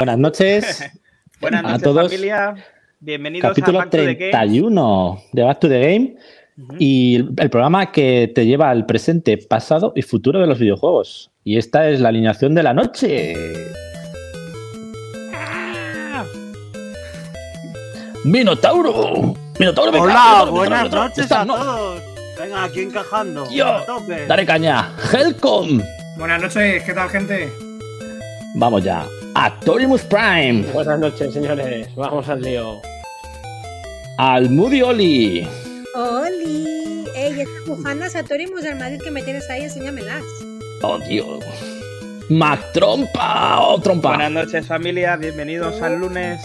Buenas noches. Buenas noches, a todos. familia. Bienvenidos Capítulo a Back to the Game. 31 de Back to the Game. Y el programa que te lleva al presente, pasado y futuro de los videojuegos. Y esta es la alineación de la noche. ¡Minotauro! ¡Minotauro! venga, Hola, Minotauro, buenas Minotauro, noches está- a no, todos. Venga, aquí encajando. Yo. Dale caña. Helcom. Buenas noches, ¿qué tal, gente? Vamos ya. Actorimus Prime. Buenas noches, señores. Vamos al lío. Almudi Oli. ¡Oli! ¡Ey, estas bufandas Satorimus del Madrid que me tienes ahí, enséñamelas! Oh, Dios. Mac Trompa. Oh, Trompa. Buenas noches, familia. Bienvenidos al lunes.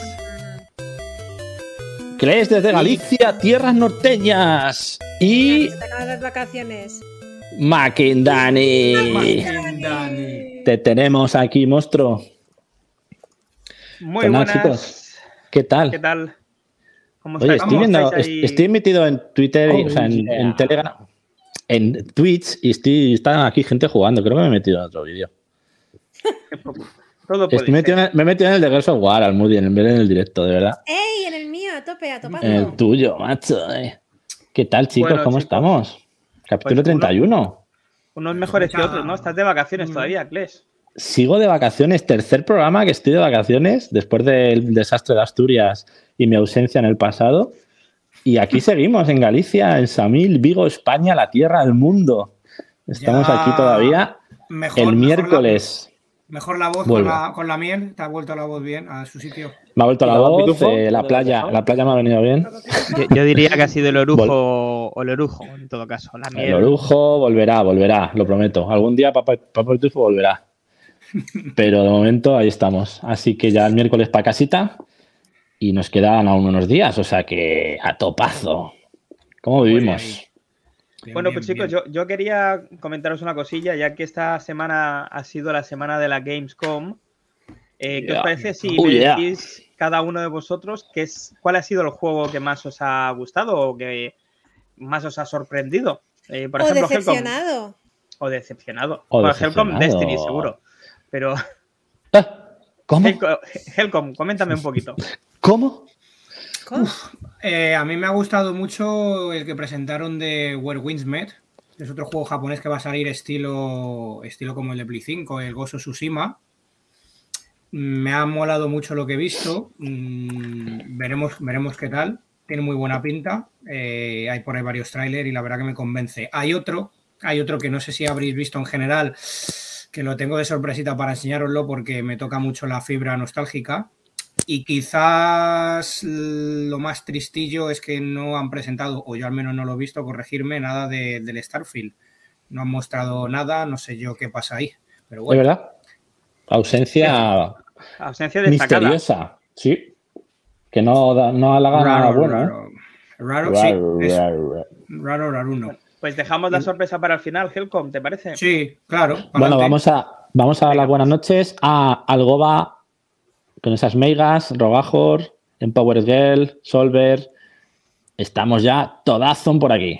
Cres desde Galicia, tierras norteñas. Y Se te acaban las vacaciones. Mackendani. Dani. Te tenemos aquí, monstruo. Muy Pues buenas. chicos. ¿Qué tal? ¿Qué tal? ¿Cómo Oye, estoy, ¿Cómo viendo, estoy metido en Twitter, y- Oh, o sea, en, yeah. en Telegram, en Twitch, y estoy, está aquí gente jugando. Creo que me he metido en otro vídeo. Todo puede Estoy metido en- me he metido en el de Gears of War, Almudi, en vez de en el directo, de verdad. ¡Ey, en el mío, a tope, a topazo! En el tuyo, macho. eh. ¿Qué tal, chicos? Bueno, ¿Cómo chicos. estamos? Capítulo Pues uno- 31. Unos mejores que otros, ¿no? Estás de vacaciones Mm. todavía, Kles. Sigo de vacaciones, tercer programa que estoy de vacaciones después del desastre de Asturias y mi ausencia en el pasado. Y aquí seguimos en Galicia, en Samil, Vigo, España, la tierra del mundo. Estamos Ya aquí todavía Mejor, el mejor miércoles. La, mejor la voz con la, con la miel. Te ha vuelto la voz bien a su sitio. Me ha vuelto ¿Y la voz, eh, la ¿Dónde playa, la la playa me ha venido bien. Yo, yo diría que ha sido el orujo o el orujo, en todo caso. La El miel. orujo volverá, volverá, lo prometo. Algún día Papá, Papá Pitufo volverá. Pero de momento ahí estamos. Así que ya el miércoles para casita y nos quedan aún unos días, o sea que a topazo. ¿Cómo vivimos? Bien, Bueno, bien, pues chicos, bien. yo, yo quería comentaros una cosilla, ya que esta semana ha sido la semana de la Gamescom. Eh, ¿Qué os parece si Oh, me yeah. decís cada uno de vosotros qué es, cuál ha sido el juego que más os ha gustado o que más os ha sorprendido? Eh, por ¡O ejemplo, Helcom. decepcionado! O decepcionado. O Por Helcom, decepcionado. Destiny, seguro. Pero, Ah, ¿Cómo? Helcom, Helcom, coméntame un poquito. ¿Cómo? ¿Cómo? Eh, a mí me ha gustado mucho el que presentaron de Where Winds Met. Es otro juego japonés que va a salir estilo, estilo como el de Play 5, el Gozo Tsushima. Me ha molado mucho lo que he visto. Mm, veremos, veremos qué tal. Tiene muy buena pinta. Eh, hay por ahí varios trailers y la verdad que me convence. Hay otro, hay otro que no sé si habréis visto en general, que lo tengo de sorpresita para enseñároslo porque me toca mucho la fibra nostálgica. Y quizás lo más tristillo es que no han presentado, o yo al menos no lo he visto, corregirme, nada de- del Starfield. No han mostrado nada, no sé yo qué pasa ahí. Pero ¿De bueno, verdad? Ausencia Ausencia destacada. misteriosa. Sí. Que no, da, no halaga nada raro, bueno. ¿eh? raro. Raro, Raro, sí, es raro, raro. raro, raruno. Pues dejamos la sorpresa para el final, Helcom, ¿te parece? Sí, claro. Bueno, vamos a, vamos a dar las buenas noches a Algoba con esas megas, Rogajor, Empowered Girl, Solver. Estamos ya todazón por aquí.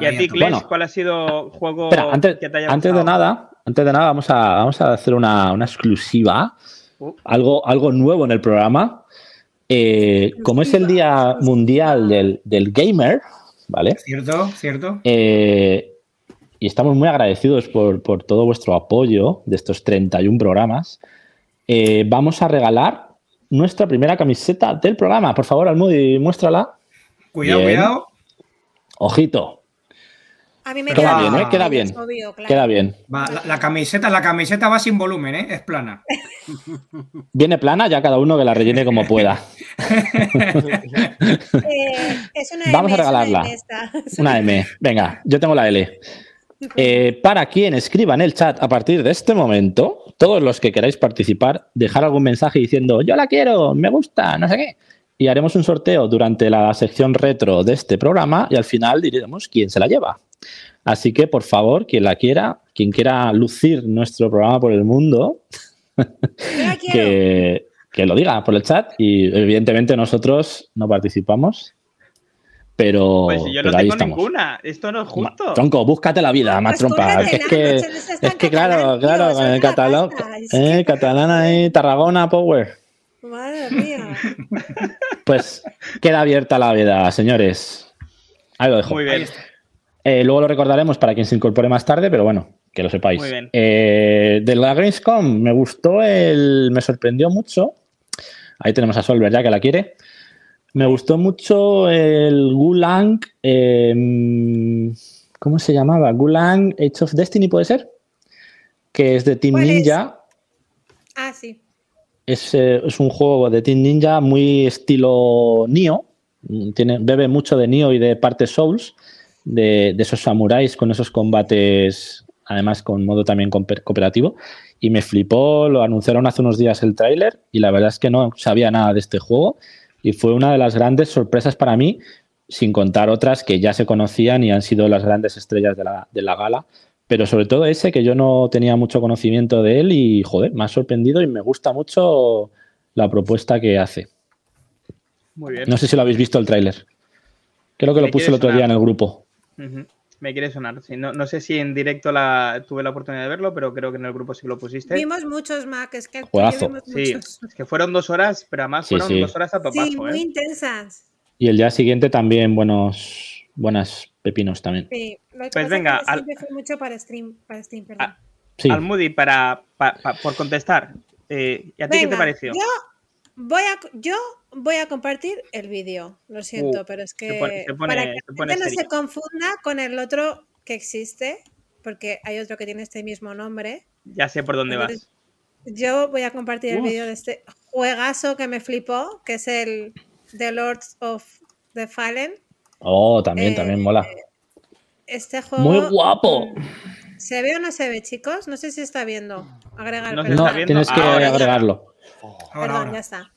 Y a ti. Kles, Bueno. ¿cuál ha sido juego Espera, antes, que te haya antes de nada, antes de nada, vamos a, vamos a hacer una, una exclusiva, Uh. algo, algo nuevo en el programa. Eh, como es el Día Mundial del, del Gamer, ¿vale? Cierto, cierto. Eh, y estamos muy agradecidos por, por todo vuestro apoyo de estos 31 programas. Eh, vamos a regalar nuestra primera camiseta del programa. Por favor, Almudi, muéstrala. Cuidado, Bien. cuidado. Ojito, A mí me Queda queda bien, ¿eh? Queda bien. es obvio, claro. queda bien. Va, la, la camiseta, la camiseta va sin volumen, ¿eh? Es plana. Viene plana, ya cada uno que la rellene como pueda. Eh, es una Vamos a M, es una regalarla. M. Una M. Venga, yo tengo la L. Eh, para quien escriba en el chat a partir de este momento, todos los que queráis participar, dejar algún mensaje diciendo yo la quiero, me gusta, no sé qué. Y haremos un sorteo durante la sección retro de este programa y al final diremos quién se la lleva. Así que, por favor, quien la quiera, quien quiera lucir nuestro programa por el mundo, que, que lo diga por el chat y evidentemente nosotros no participamos. Pero, Pues yo pero no ahí tengo estamos. ninguna. Esto no es justo. Ma- Tronco, búscate la vida, más Pues trompa. cómprate que Es que, es en que claro, tío, claro, es el una catalán, eh, catalán ahí, Tarragona Power. Madre mía. Pues queda abierta la vida, señores. Ahí lo dejo. Muy Ahí bien. Eh, luego lo recordaremos para quien se incorpore más tarde, pero bueno, que lo sepáis. Muy bien. Eh, de la Gamescom me gustó el. Me sorprendió mucho. Ahí tenemos a Solver ya que la quiere. Me gustó mucho el Gulang. eh, ¿Cómo se llamaba? Gulang Age of Destiny, ¿puede ser? Que es de Team. Ninja. Ah, sí. Es, eh, es un juego de Team Ninja muy estilo Nioh. Mm, Tiene, bebe mucho de Nioh y de partes Souls, de, de esos samuráis con esos combates, además con modo también cooper- cooperativo. Y me flipó, lo anunciaron hace unos días el tráiler y la verdad es que no sabía nada de este juego y fue una de las grandes sorpresas para mí, sin contar otras que ya se conocían y han sido las grandes estrellas de la, de la gala. Pero sobre todo ese que yo no tenía mucho conocimiento de él y, joder, me ha sorprendido y me gusta mucho la propuesta que hace. Muy bien. No sé si lo habéis visto el tráiler. Creo que lo puse el otro día en el grupo. Me quiere sonar. Sí, no, no sé si en directo la, tuve la oportunidad de verlo, pero creo que en el grupo sí lo pusiste. Vimos muchos, Mac. Es que tú y yo Juegazo. vimos Sí, muchos. es que fueron dos horas, pero además Sí, fueron sí. dos horas a topazo. Sí, muy ¿eh? intensas. Y el día siguiente también buenos, buenas pepinos también. Sí. Lo que Pues venga, que al- fue mucho para stream, para stream, perdón. Ah, Sí, Al Moody, para, pa- pa- por contestar, eh, ¿y a ti qué te pareció? Yo voy a, yo voy a compartir el vídeo. Lo siento, Uh, pero es que se pone- se pone- para que se la pone gente no se confunda con el otro que existe, porque hay otro que tiene este mismo nombre. Ya sé por dónde Entonces, vas. Yo voy a compartir el vídeo de este juegazo que me flipó, que es el The Lords of the Fallen. Oh, también, eh, también mola. Este juego. Muy guapo. mm, ¿Se ve o no se ve, chicos? No sé si está viendo. Agregar, No. No, está viendo. tienes que agregarlo. Ahora, Perdón, ahora. ya está.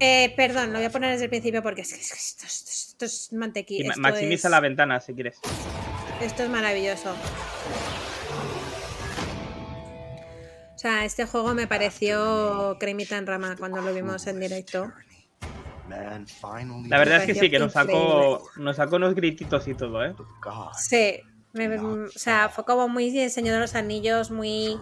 Eh, perdón, lo voy a poner desde el principio porque es que es que esto, esto- esto es mantequilla. maximiza es, la ventana si quieres. esto es maravilloso. O sea, este juego me pareció cremita en rama cuando lo vimos en directo. La verdad es que sí, que nos sacó, nos sacó unos grititos y todo, ¿eh? Sí, me- o sea, fue como muy El Señor de los Anillos, muy.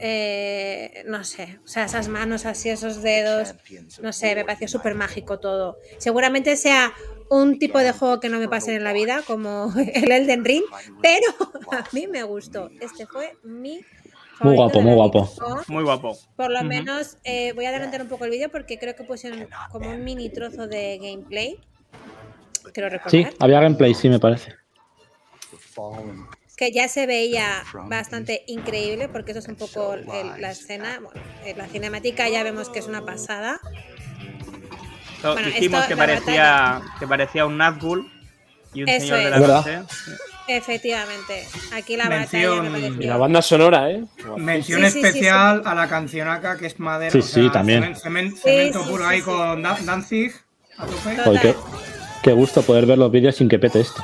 eh, no sé, o sea, esas manos así, esos dedos, no sé, me pareció súper mágico todo. Seguramente sea un tipo de juego que no me pase en la vida, como el Elden Ring, pero a mí me gustó. Este fue mi. Muy guapo, de muy guapo. Muy guapo. Por lo menos eh, voy a adelantar un poco el vídeo porque creo que pusieron como un mini trozo de gameplay. Quiero recordar. Sí, había gameplay, sí, me parece. Que ya se veía bastante increíble porque eso es un poco el- la escena, bueno, eh, la cinemática ya vemos que es una pasada. So- Bueno, dijimos esto, que la parecía, que parecía un Nazgul y un Eso señor de es. la Es verdad. noche. Efectivamente, aquí la Mención- batalla me Y la banda sonora, ¿eh? Mención Sí, sí, sí, especial a la cancionaca que es madera. Sí, o sea, sí, también. cemen- cemen- Sí, cemento sí, puro sí, ahí sí. con Da- Danzig a tope. Qué, qué gusto poder ver los vídeos sin que pete esto.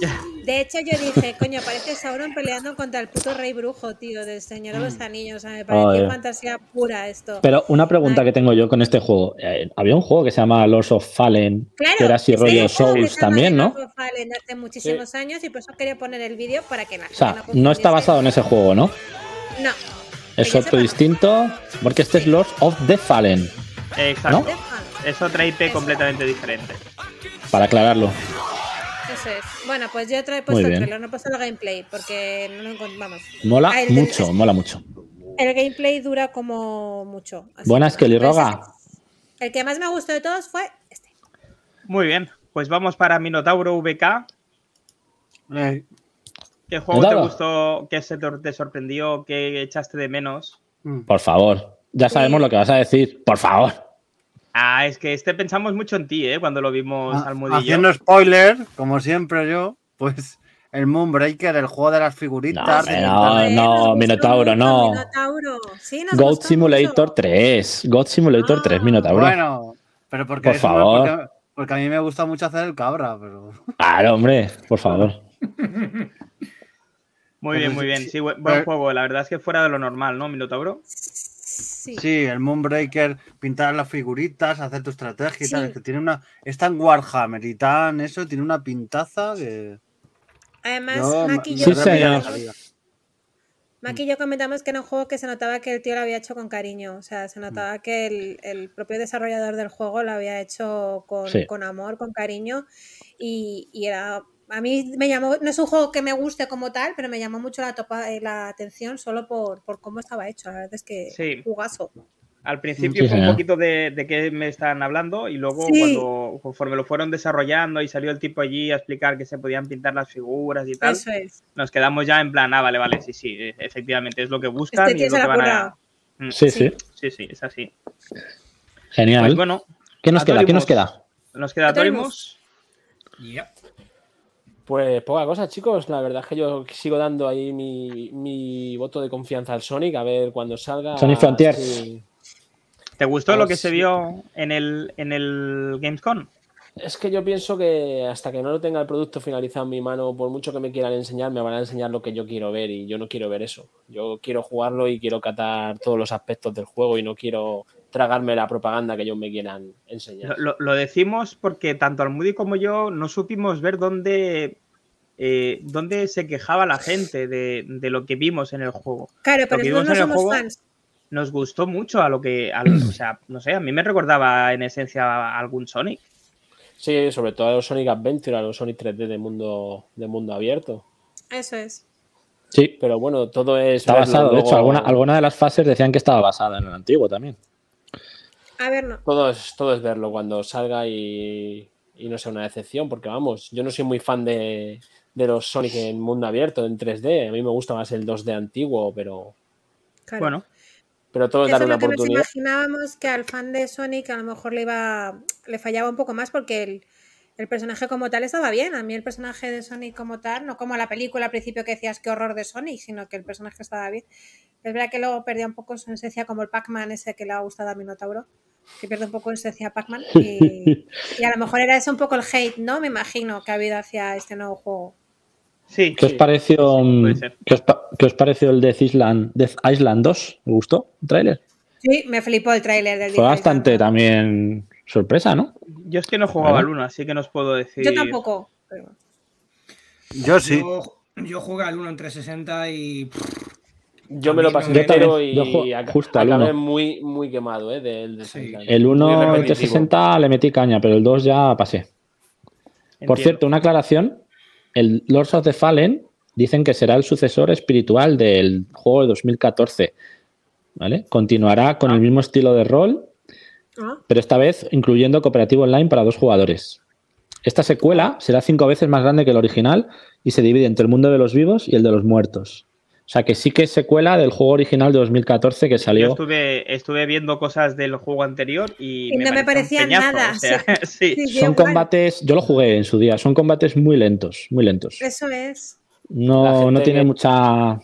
De hecho, yo dije, coño, parece Sauron peleando contra el puto rey brujo, tío, del Señor de los Anillos. O sea, me pareció fantasía pura esto. Pero una pregunta Ay. que tengo yo con este juego. Eh, había un juego que se llama Lords of Fallen, Claro, que era así este rollo Souls también, ¿no? Lord of Fallen hace muchísimos años y por eso quería poner el vídeo para que la O sea, no está confundiese. basado en ese juego, ¿no? No. Es otro distinto, porque este es Lords of the Fallen, Exacto. ¿No? The Fallen. Es otra IP completamente diferente. para aclararlo. Eso es. Bueno, pues yo he puesto el bien. trailer, no he puesto el gameplay porque no lo encontramos. Mola Ah, del- mucho, mola mucho. El gameplay dura como mucho. Buenas, que- Kelly Pues Roga. El que más me gustó de todos fue este. Muy bien, pues vamos para Minotauro VK. Eh, ¿Qué juego te gustó? ¿Qué se te te sorprendió? ¿Qué echaste de menos? mm. Por favor. Ya sabemos lo que vas a decir. Por favor. Ah, es que este pensamos mucho en ti, ¿eh? Cuando lo vimos Ah, al mudillo. Haciendo spoiler, como siempre yo, pues el Moonbreaker, el juego de las figuritas. No, de no, no, Minotauro, no. Minotauro. Sí, nos God Simulator mucho. 3. God Simulator Ah, 3, Minotauro. Bueno, pero porque, Por favor. porque, porque a mí me gusta mucho hacer el cabra, pero. Claro, hombre, por favor. Muy bien, muy bien. sí, buen, juego. La verdad es que fuera de lo normal, ¿no, Minotauro? Sí. Sí, el Moonbreaker, pintar las figuritas, hacer tu estrategia y tal. Es que tiene una. Es tan Warhammer y tan eso, tiene una pintaza que. Además, Yo yo Sí, señor. Maki y yo comentamos que era un juego que se notaba que el tío lo había hecho con cariño. O sea, se notaba que el, el propio desarrollador del juego lo había hecho con, Sí. con amor, con cariño. Y, y era. A mí me llamó. No es un juego que me guste como tal, pero me llamó mucho la, topa- eh, la atención solo por, por cómo estaba hecho. La verdad es que Sí. jugazo. Al principio Sí, fue un poquito de, de qué me están hablando y luego Sí. cuando conforme lo fueron desarrollando y salió el tipo allí a explicar que se podían pintar las figuras y tal, Eso es. nos quedamos ya en plan, ah, vale, vale, sí, sí, e- efectivamente es lo que buscan Este y tío es lo que van a... Mm, Sí, sí. Sí, sí, es así. Genial. Pues bueno, ¿Qué nos queda? ¿Qué nos queda? nos queda Atorimus. Torimus. Yep. Pues poca cosa, chicos. La verdad es que yo sigo dando ahí mi, mi voto de confianza al Sonic, a ver cuando salga. Sonic Frontier. si- ¿Te gustó lo que se si- vio en el, en el Gamescom? Es que yo pienso que hasta que no lo tenga el producto finalizado en mi mano, por mucho que me quieran enseñar, me van a enseñar lo que yo quiero ver y yo no quiero ver eso. Yo quiero jugarlo y quiero catar todos los aspectos del juego y no quiero tragarme la propaganda que ellos me quieran enseñar. Lo, lo- lo decimos porque tanto Almudi como yo no supimos ver dónde, eh, dónde se quejaba la gente de, de lo que vimos en el juego. Claro, pero que nosotros no somos juego- fans. Nos gustó mucho a lo que, a lo- o sea, no sé, a mí me recordaba en esencia a algún Sonic. Sí, sobre todo a los Sonic Adventure, a los Sonic 3D de mundo, de mundo abierto. Eso es. Sí, Pero bueno, todo es. está basado. De hecho, alguna, alguna de las fases decían que estaba basada en el antiguo también. A ver, no. Todo es, todo es verlo cuando salga y, y no sea una decepción, porque vamos, yo no soy muy fan de, de los Sonic en mundo abierto, en 3D. A mí me gusta más el 2D antiguo, pero, Claro. Bueno, pero todo es Eso dar es una lo que nos oportunidad. imaginábamos que al fan de Sonic a lo mejor le iba le fallaba un poco más porque el, el personaje como tal estaba bien. A mí el personaje de Sonic como tal, no como la película al principio que decías qué horror de Sonic, sino que el personaje estaba bien. Es verdad que luego perdía un poco su esencia como el Pac-Man ese que le ha gustado a Minotauro, que pierde un poco su esencia Pac-Man. Y, y a lo mejor era eso un poco el hate, ¿no? Me imagino que ha habido hacia este nuevo juego. sí. ¿Qué os pareció, mm, puede ser. ¿qué os, pa- qué os pareció el Death Island, Death Island 2? ¿Me gustó el tráiler? Sí, me flipó el tráiler del Fue Death bastante Island. también sorpresa, ¿no? Yo es que no jugaba al 1, así que no os puedo decir. Yo tampoco. pero- Yo sí. Yo, yo jugué al 1 en 360 y. pff, Yo me lo Yo pasé también, entero y yo justo acabé muy, muy quemado ¿eh? del del Sí. El Muy 1 de repetitivo. 360 le metí caña, pero el 2 ya pasé. Por cierto, una aclaración. El Lords of the Fallen dicen que será el sucesor espiritual del juego de 2014. ¿Vale? Continuará con Ah. el mismo estilo de rol, ¿no? pero esta vez incluyendo cooperativo online para dos jugadores. Esta secuela será cinco veces más grande que el original y se divide entre el mundo de los vivos y el de los muertos. O sea que sí que es secuela del juego original de 2014 que Yo salió. estuve, estuve viendo cosas del juego anterior y, Y no me parecía peñazo, nada, o sea, sí. Sí, yo Son combates, yo lo jugué en su día, son combates muy lentos, muy lentos. Eso es. No, no tiene que- mucha.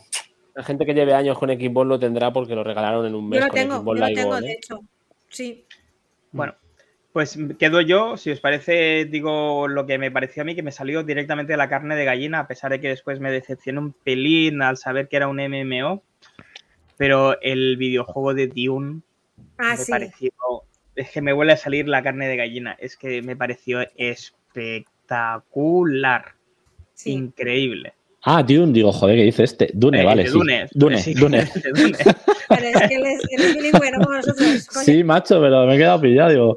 La gente que lleve años con Xbox lo tendrá porque lo regalaron en un Yo mes lo con tengo, Xbox yo lo tengo, de ¿eh? hecho. Sí. Bueno, pues quedo yo, si os parece, digo lo que me pareció a mí, que me salió directamente de la carne de gallina, a pesar de que después me decepcionó un pelín al saber que era un MMO. Pero el videojuego de Dune Ah, me sí. pareció. Es que me vuelve a salir la carne de gallina. Es que me pareció espectacular. sí. Increíble. Ah, Dune, digo, joder, ¿qué dice este? Dune, Eh, vale. sí. Dune. Dune, Sí, Dune. de Dune. Pero es que él es, él es bilingüe, no como nosotros. coño. Sí, macho, pero me he quedado pillado. Digo,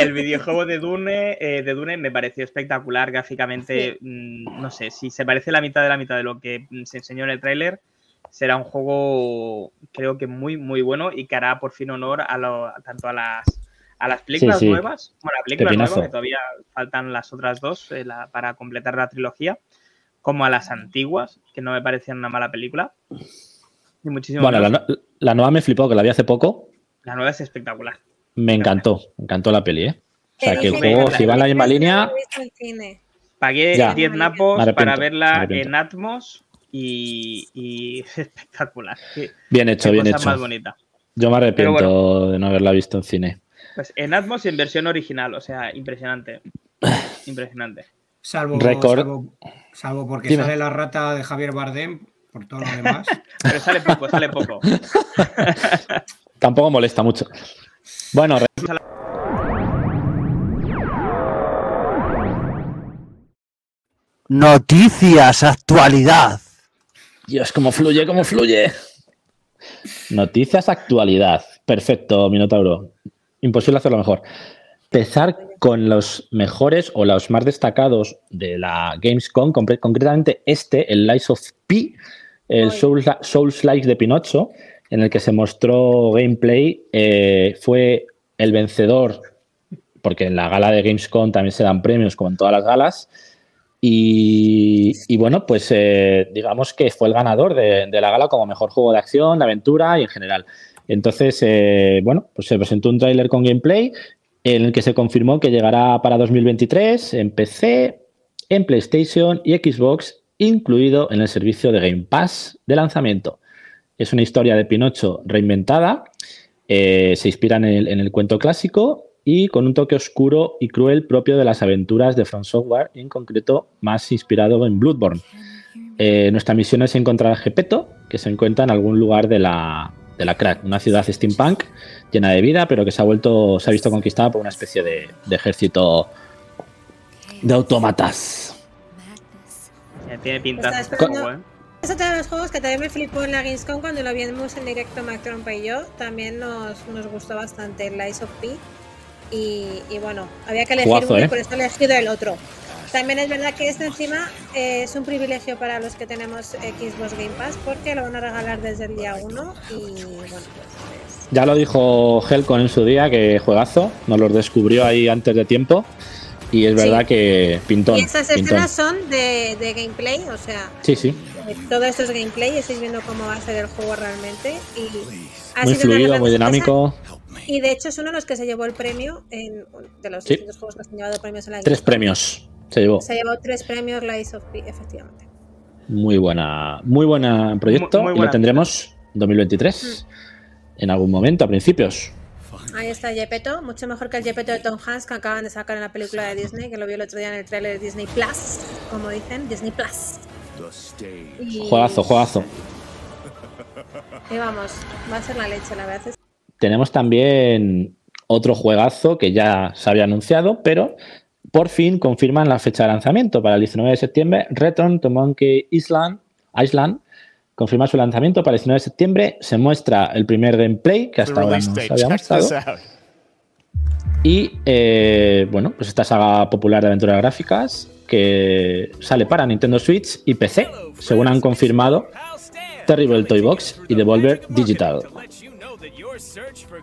El videojuego de Dune, eh, de Dune me pareció espectacular gráficamente. mm, No sé, si se parece la mitad de la mitad de lo que mm, se enseñó en el tráiler, será un juego creo que muy, muy bueno y que hará por fin honor a lo- tanto a las, a las películas sí. nuevas, bueno, a la película Pepinazo. nueva, que todavía faltan las otras dos eh, la- para completar la trilogía, como a las antiguas, que no me parecían una mala película. Y muchísimo bueno, la nueva me flipó, que la vi hace poco. la nueva es espectacular. Me encantó, me encantó la peli, ¿eh? O sea, que el juego, si va en la misma línea. Pagué Ya. 10 Me napos para verla en Atmos y, y es espectacular. Qué, bien hecho, qué bien cosa hecho. más bonita. Yo me arrepiento de no haberla visto en cine. Pues en Atmos y en versión original, o sea, impresionante. Impresionante. Salvo, salvo, salvo porque Dime. sale la rata de Javier Bardem, por todo lo demás. Pero sale poco, sale poco. Tampoco molesta mucho. Bueno, Noticias, actualidad. Dios, cómo fluye, cómo fluye. Noticias, actualidad. Perfecto, Minotauro. Imposible hacerlo mejor. Empezar con los mejores o los más destacados de la Gamescom, concretamente este, el Lies of P, el. Souls, Souls Like de Pinocho, en el que se mostró gameplay. eh, fue el vencedor, porque en la gala de Gamescom también se dan premios, como en todas las galas. Y, bueno, pues eh, digamos que fue el ganador de, de la gala como mejor juego de acción, de aventura y en general. Entonces, eh, bueno, pues se presentó un tráiler con gameplay en el que se confirmó que llegará para 2023 en PC, en PlayStation y Xbox, incluido en el servicio de Game Pass de lanzamiento. Es una historia de Pinocho reinventada, eh, se inspira en el, en el cuento clásico y con un toque oscuro y cruel propio de las aventuras de From Software, en concreto más inspirado en Bloodborne. Eh, nuestra misión es encontrar a Gepetto, que se encuentra en algún lugar de la, de la Crack, una ciudad steampunk llena de vida, pero que se ha vuelto, se ha visto conquistada por una especie de, de ejército de autómatas. Tiene pinta Estaba Es otro de los juegos que también me flipó en la Gamescom cuando lo vimos en directo Mac Trompa y yo. También nos, nos gustó bastante el Lies of P. Y, y bueno, había que elegir Juegazo, uno y ¿eh? por eso he elegido el otro. También es verdad que este encima eh, es un privilegio para los que tenemos Xbox Game Pass porque lo van a regalar desde el día 1 y bueno, pues es- Ya lo dijo Helcon en su día, que juegazo, nos los descubrió ahí antes de tiempo. Y es Sí. verdad que pintón. Y estas pintón. escenas son de, de gameplay, o sea, Sí, sí. eh, todo esto es gameplay, estáis viendo cómo va a ser el juego realmente. Y ha Muy sido fluido, muy dinámico. Y de hecho es uno de los que se llevó el premio en de los Sí. distintos juegos que se han llevado premios en la Tres premios se llevó. Se llevó tres premios Lies of P, efectivamente. Muy buena, muy buena proyecto. Muy- muy y lo tendremos en 2023. En algún momento, a principios. Ahí está Gepetto, mucho mejor que el Gepetto de Tom Hanks que acaban de sacar en la película de Disney, que lo vi el otro día en el trailer de Disney Plus, como dicen, Disney Plus. Y, Juegazo, juegazo. y vamos, va a ser la leche, la verdad. es- Tenemos también otro juegazo que ya se había anunciado, pero por fin confirman la fecha de lanzamiento para el 19 de septiembre. Return to Monkey Island, Island confirma su lanzamiento para el 19 de septiembre. Se muestra el primer gameplay que hasta ahora no se había mostrado. Y eh, bueno, pues esta saga popular de aventuras gráficas que sale para Nintendo Switch y PC, según han confirmado Terrible Toy Box y Devolver Digital.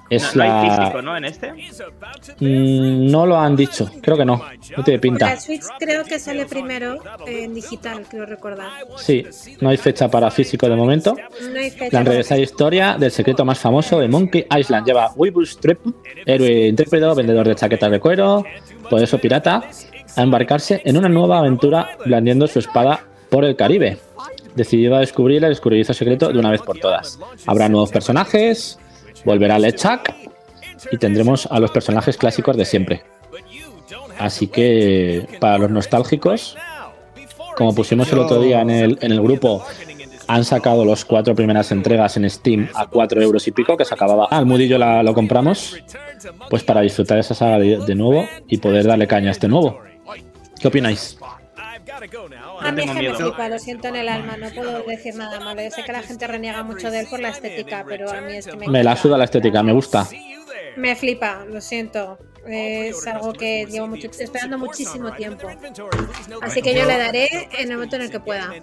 Es la. físico, ¿no? En este. Mm, no lo han dicho, creo que no. No tiene La pinta. Switch creo que sale primero en digital, creo recordar. Sí, no hay fecha para físico de momento. No hay fecha. La enrevesada historia del secreto más famoso de Monkey Island. Lleva Weebles Treput, héroe intrépido, vendedor de chaquetas de cuero, poderoso pirata, a embarcarse en una nueva aventura blandiendo su espada por el Caribe. Decidido a descubrir el escurridizo secreto de una vez por todas. Habrá nuevos personajes, volverá LeChuck y tendremos a los personajes clásicos de siempre. Así que para los nostálgicos, como pusimos el otro día en el, en el grupo, han sacado los cuatro primeras entregas en Steam a 4 euros y pico, que se acababa. Al mudillo la, lo compramos, pues para disfrutar esa saga de, de nuevo y poder darle caña a este nuevo. ¿Qué opináis? A mí es que me flipa, lo siento en el alma, no puedo decir nada malo. Yo sé que la gente reniega mucho de él por la estética, pero a mí es que me, Me la suda la estética, me gusta. Me flipa, lo siento. Es algo que llevo mucho, esperando muchísimo tiempo. Así que yo le daré en el momento en el que pueda.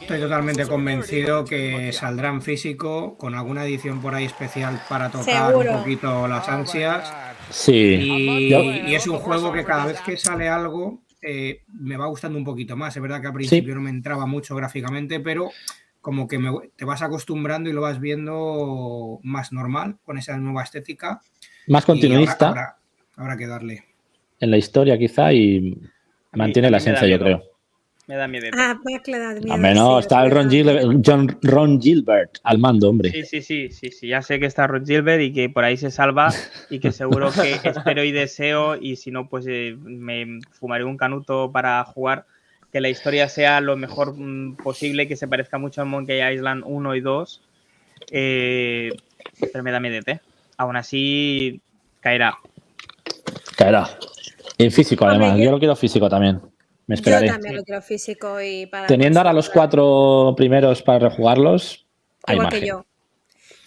Estoy totalmente convencido que saldrá en físico con alguna edición por ahí especial para tocar Seguro. un poquito las ansias. Sí. Y, Yo- y es un juego que cada vez que sale algo eh, me va gustando un poquito más. Es verdad que al principio no me entraba mucho gráficamente, pero como que me- te vas acostumbrando y lo vas viendo más normal con esa nueva estética. Más continuista habrá, habrá- habrá que darle. en la historia, quizá, y mantiene la esencia, yo creo. Me da miedo. Ah, Mac le da miedo. Al menos sí, está el Ron. Gilbert, John, Ron Gilbert al mando, hombre. Sí, sí, sí, sí, sí. Ya sé que está Rod Gilbert y que por ahí se salva y que seguro que espero y deseo y si no, pues eh, me fumaré un canuto para jugar. Que la historia sea lo mejor mm, posible, que se parezca mucho a Monkey Island 1 y 2 Eh, pero me da miedo, ¿eh? Aún así, caerá. Caerá. En físico, además. Yo lo quiero físico también. Me esperaré. Yo también lo quiero físico y para. Teniendo ahora los cuatro primeros para rejugarlos, hay Igual margen. que yo.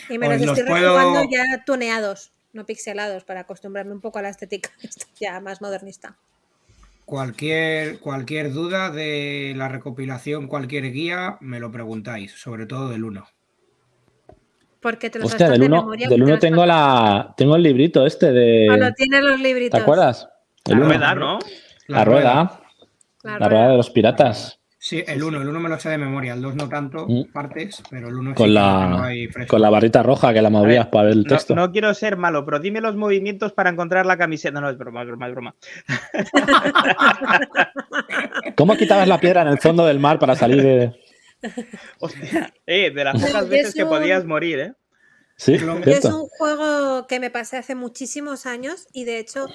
Y me los estoy puedo- rejugando ya tuneados, no pixelados, para acostumbrarme un poco a la estética ya más modernista. Cualquier, cualquier duda de la recopilación, cualquier guía, me lo preguntáis, sobre todo del 1. Porque te los Hostia, del de 1 memoria, del te uno tengo la tengo el librito este de Cuando tienes los ¿Te libritos. acuerdas? La El uno. rueda, ¿no? La rueda, La la rueda de los piratas Sí, el 1, el 1 me lo sé de memoria, el 2 no tanto, Mm. partes, pero el 1 sí con tengo la con la barrita roja que la movías ver, para ver el No, texto. no quiero ser malo, pero dime los movimientos para encontrar la camiseta. No, no, es broma, es broma, es broma. ¿Cómo quitabas la piedra en el fondo del mar para salir de Hostia, eh, de las pocas veces que podías morir, ¿eh? Sí, Es un juego que me pasé hace muchísimos años y de hecho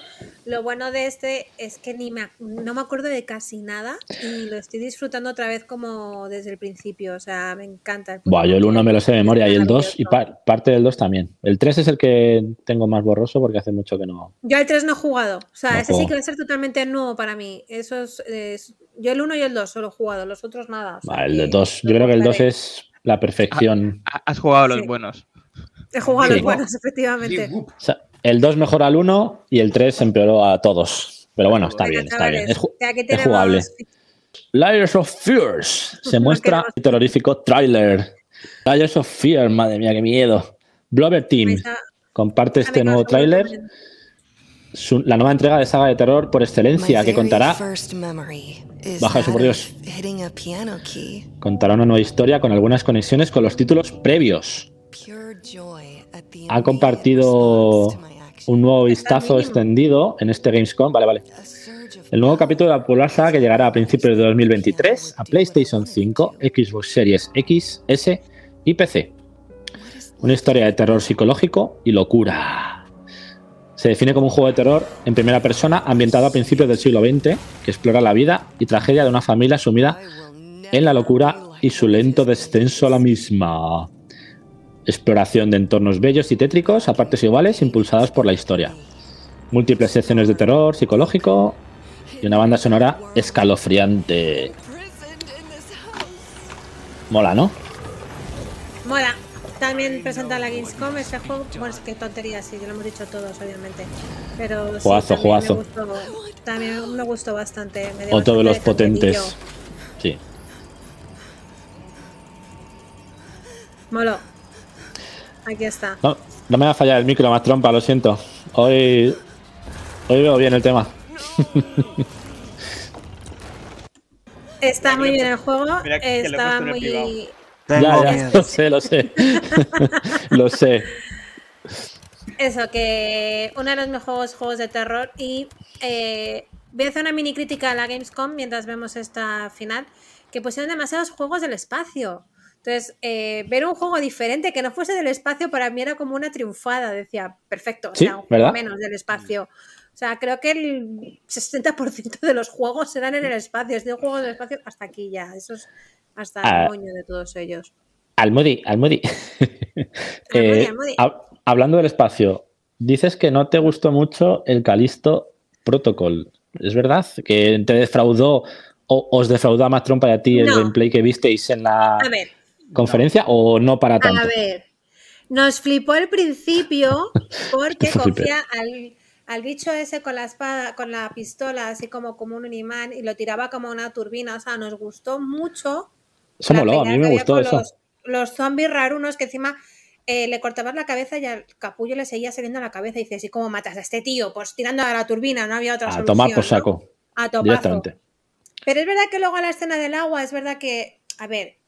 lo bueno de este es que ni me, no me acuerdo de casi nada y lo estoy disfrutando otra vez como desde el principio. O sea, me encanta. el Buah, yo el 1 me lo sé de memoria y el 2 y par- parte del 2 también. El 3 es el que tengo más borroso porque hace mucho que no. Yo al 3 no he jugado. O sea, No ese sí que va a ser totalmente nuevo para mí. Eso es, es- yo el 1 y el 2 solo he jugado, los otros nada. o sea Bah, el que de 2, lo yo creo que el 2 compraré. es la perfección. Ha- Has jugado los Sí. buenos. He jugado los buenos, efectivamente. Sí, O sea, el 2 mejora al 1 y el 3 empeoró a todos. Pero bueno, está bien, está bien. Es, ju- jugable. Layers of Fears. Se muestra el terrorífico tráiler. Layers of Fear, madre mía, qué miedo. Blobber Team está. comparte este nuevo tráiler. La nueva entrega de saga de terror por excelencia que contará, Baja eso, por Dios. contará una nueva historia con algunas conexiones con los títulos previos. Ha compartido un nuevo vistazo extendido en este Gamescom. Vale, vale. El nuevo capítulo de la popular saga que llegará a principios de 2023 a PlayStation 5, Xbox Series X, S y PC. Una historia de terror psicológico y locura. Se define como un juego de terror en primera persona ambientado a principios del siglo XX que explora la vida y tragedia de una familia sumida en la locura y su lento descenso a la misma. Exploración de entornos bellos y tétricos a partes iguales impulsados por la historia. Múltiples secciones de terror psicológico y una banda sonora escalofriante. Mola, ¿no? Mola. También presenta la Gamescom este juego. Bueno, es que tontería, sí, ya lo hemos dicho todos, obviamente. Pero sí, Juegazo, también juegazo. Me gustó, también me gustó bastante. me Otro de los potentes. Sí. Moló. Aquí está. No, no me va a fallar el micro más trompa, lo siento. Hoy, hoy veo bien el tema. Está muy bien el juego. Privado. muy. Ya, ya, lo sé, lo sé. lo sé. Eso, que uno de los mejores juegos de terror. Y eh, voy a hacer una mini crítica a la Gamescom mientras vemos esta final. Que pusieron demasiados juegos del espacio. Entonces, eh, ver un juego diferente que no fuese del espacio para mí era como una triunfada. Decía, perfecto, o sea, un ¿verdad? menos del espacio. O sea, creo que el 60% de los juegos serán en el espacio. Es de un juego del espacio hasta aquí ya. Eso es hasta Ah. el moño de todos ellos. Almudi, Almudi. Eh, Almudi. hablando del espacio, dices que no te gustó mucho el Calisto Protocol. ¿Es verdad? ¿Que te defraudó o os defraudó a más trompa y a ti el No. gameplay que visteis en la A ver, conferencia o no para tanto? A ver, nos flipó el principio porque cogía al, al bicho ese con la espada, con la pistola, así como, como un imán, y lo tiraba como una turbina. O sea, nos gustó mucho. Eso moló, a mí me gustó eso. Los, los zombies rarunos que encima eh, le cortabas la cabeza y al capullo le seguía saliendo la cabeza. Y dices, ¿y cómo matas a este tío? Pues tirando a la turbina, no había otra A solución. tomar por ¿no? saco, A topazo. Pero es verdad que luego la escena del agua, es verdad que, a ver,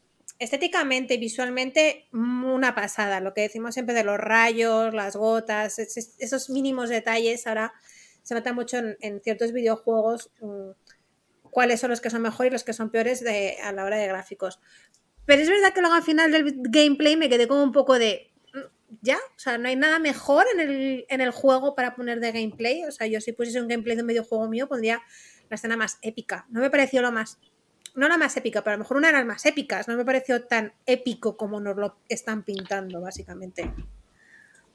estéticamente y visualmente, una pasada. Lo que decimos siempre de los rayos, las gotas, es- es- esos mínimos detalles, ahora se nota mucho en, ciertos videojuegos mm, cuáles son los que son mejores y los que son peores a la hora de gráficos. Pero es verdad que luego al final del gameplay me quedé como un poco de. mm, Ya, o sea, no hay nada mejor en el, en el juego para poner de gameplay. O sea, yo si pusiese un gameplay de un videojuego mío pondría la escena más épica. No me pareció lo más no la más épica, pero a lo mejor una de las más épicas. No me pareció tan épico como nos lo están pintando, básicamente. Eso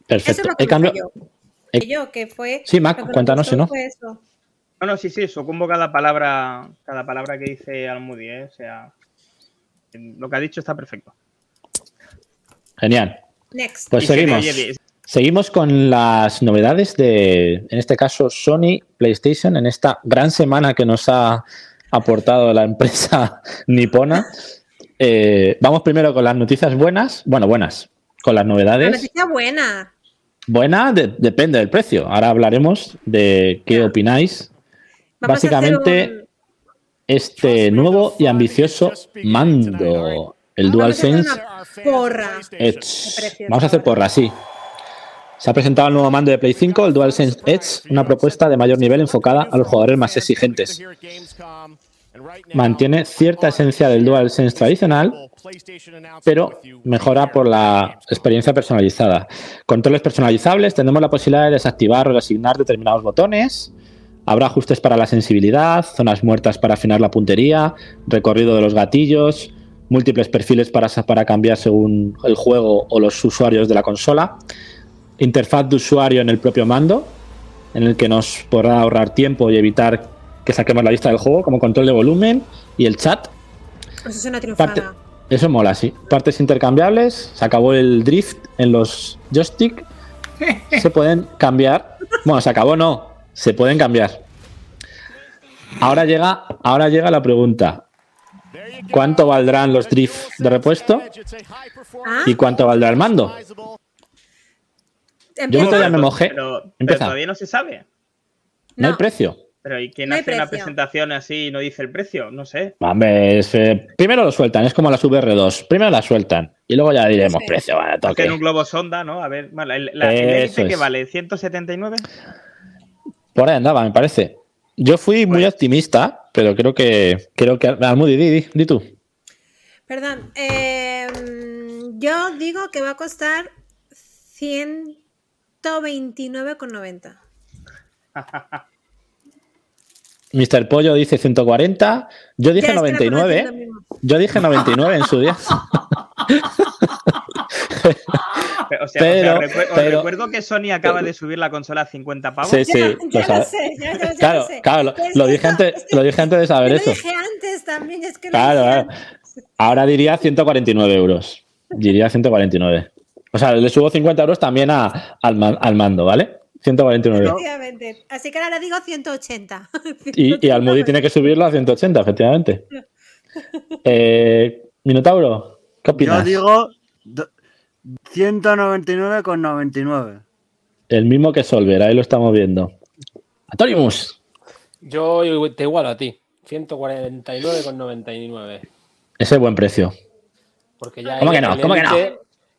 Perfecto. es lo que yo. Que yo, que fue. Sí, Mac, cuéntanos, si no. fue eso. No, no, sí, sí, sucumbo cada palabra, cada palabra que dice Almudi, ¿eh? O sea, lo que ha dicho está perfecto. Genial. Next. Pues Y seguimos. Seguimos con las novedades de, en este caso, Sony PlayStation, en esta gran semana que nos ha aportado la empresa nipona. Eh, vamos primero con las noticias buenas. Bueno, buenas. Con las novedades. noticia buena. Buena de- depende del precio. Ahora hablaremos de qué opináis. Vamos Básicamente, un- este nuevo y ambicioso mando, el DualSense Vamos a hacer porra, sí. Se ha presentado el nuevo mando de Play 5, el DualSense Edge, una propuesta de mayor nivel enfocada a los jugadores más exigentes. Mantiene cierta esencia del DualSense tradicional, pero mejora por la experiencia personalizada. Controles personalizables, tendremos la posibilidad de desactivar o reasignar determinados botones. Habrá ajustes para la sensibilidad, zonas muertas para afinar la puntería, recorrido de los gatillos, múltiples perfiles para, para cambiar según el juego o los usuarios de la consola, interfaz de usuario en el propio mando, en el que nos podrá ahorrar tiempo y evitar que saquemos la vista del juego, como control de volumen y el chat. Eso es una Parte- triunfada. eso mola, sí. Partes intercambiables, se acabó el drift en los joystick, se pueden cambiar. Bueno, se acabó no, se pueden cambiar. Ahora llega, ahora llega la pregunta. ¿Cuánto valdrán los drift de repuesto? Ah, ¿Y cuánto valdrá el mando? Yo ya me mojé. Pero, todavía no se sabe. No hay precio. Pero ¿y quién No hace una presentación así y no dice el precio? No sé. Hombre, es, eh, primero lo sueltan, es como las VR2. Primero la sueltan y luego ya diremos Sí. precio, vale, toque. Un globo sonda, ¿no? A ver, vale, el, la, Elite que vale 179. Por ahí andaba, me parece. Yo fui muy Pues- optimista, pero creo que creo que Almudi, di, di, di tú. Perdón. eh, yo digo que va a costar 129,90. Mr. Pollo dice 140. Yo dije Ya, es que la 99. conocen lo mismo. Yo dije 99 en su día. Pero, O sea, Pero- o sea, recu- os pero- recuerdo que Sony acaba de subir la consola a 50 pavos. Sí, sí. Ya, lo ya sabe. lo sé, ya, ya- ya Claro, lo sé. claro, lo, lo dije antes, es que- lo dije antes de saber eso. Lo dije antes también, es que lo Claro, dije claro. antes. Ahora diría 149 euros. Diría 149. O sea, le subo 50 euros también a- al, al mando, ¿vale? 149. Efectivamente. Así que ahora digo 180. Y, y Almudi tiene que subirlo a 180, efectivamente. Eh, Minotauro, ¿qué Yo opinas? digo do- 199,99. El mismo que Solver, ahí lo estamos viendo. Atorimus. Yo te igualo a ti. 149,99. Ese es buen precio. Porque ya ¿Cómo que no? ¿Cómo que no?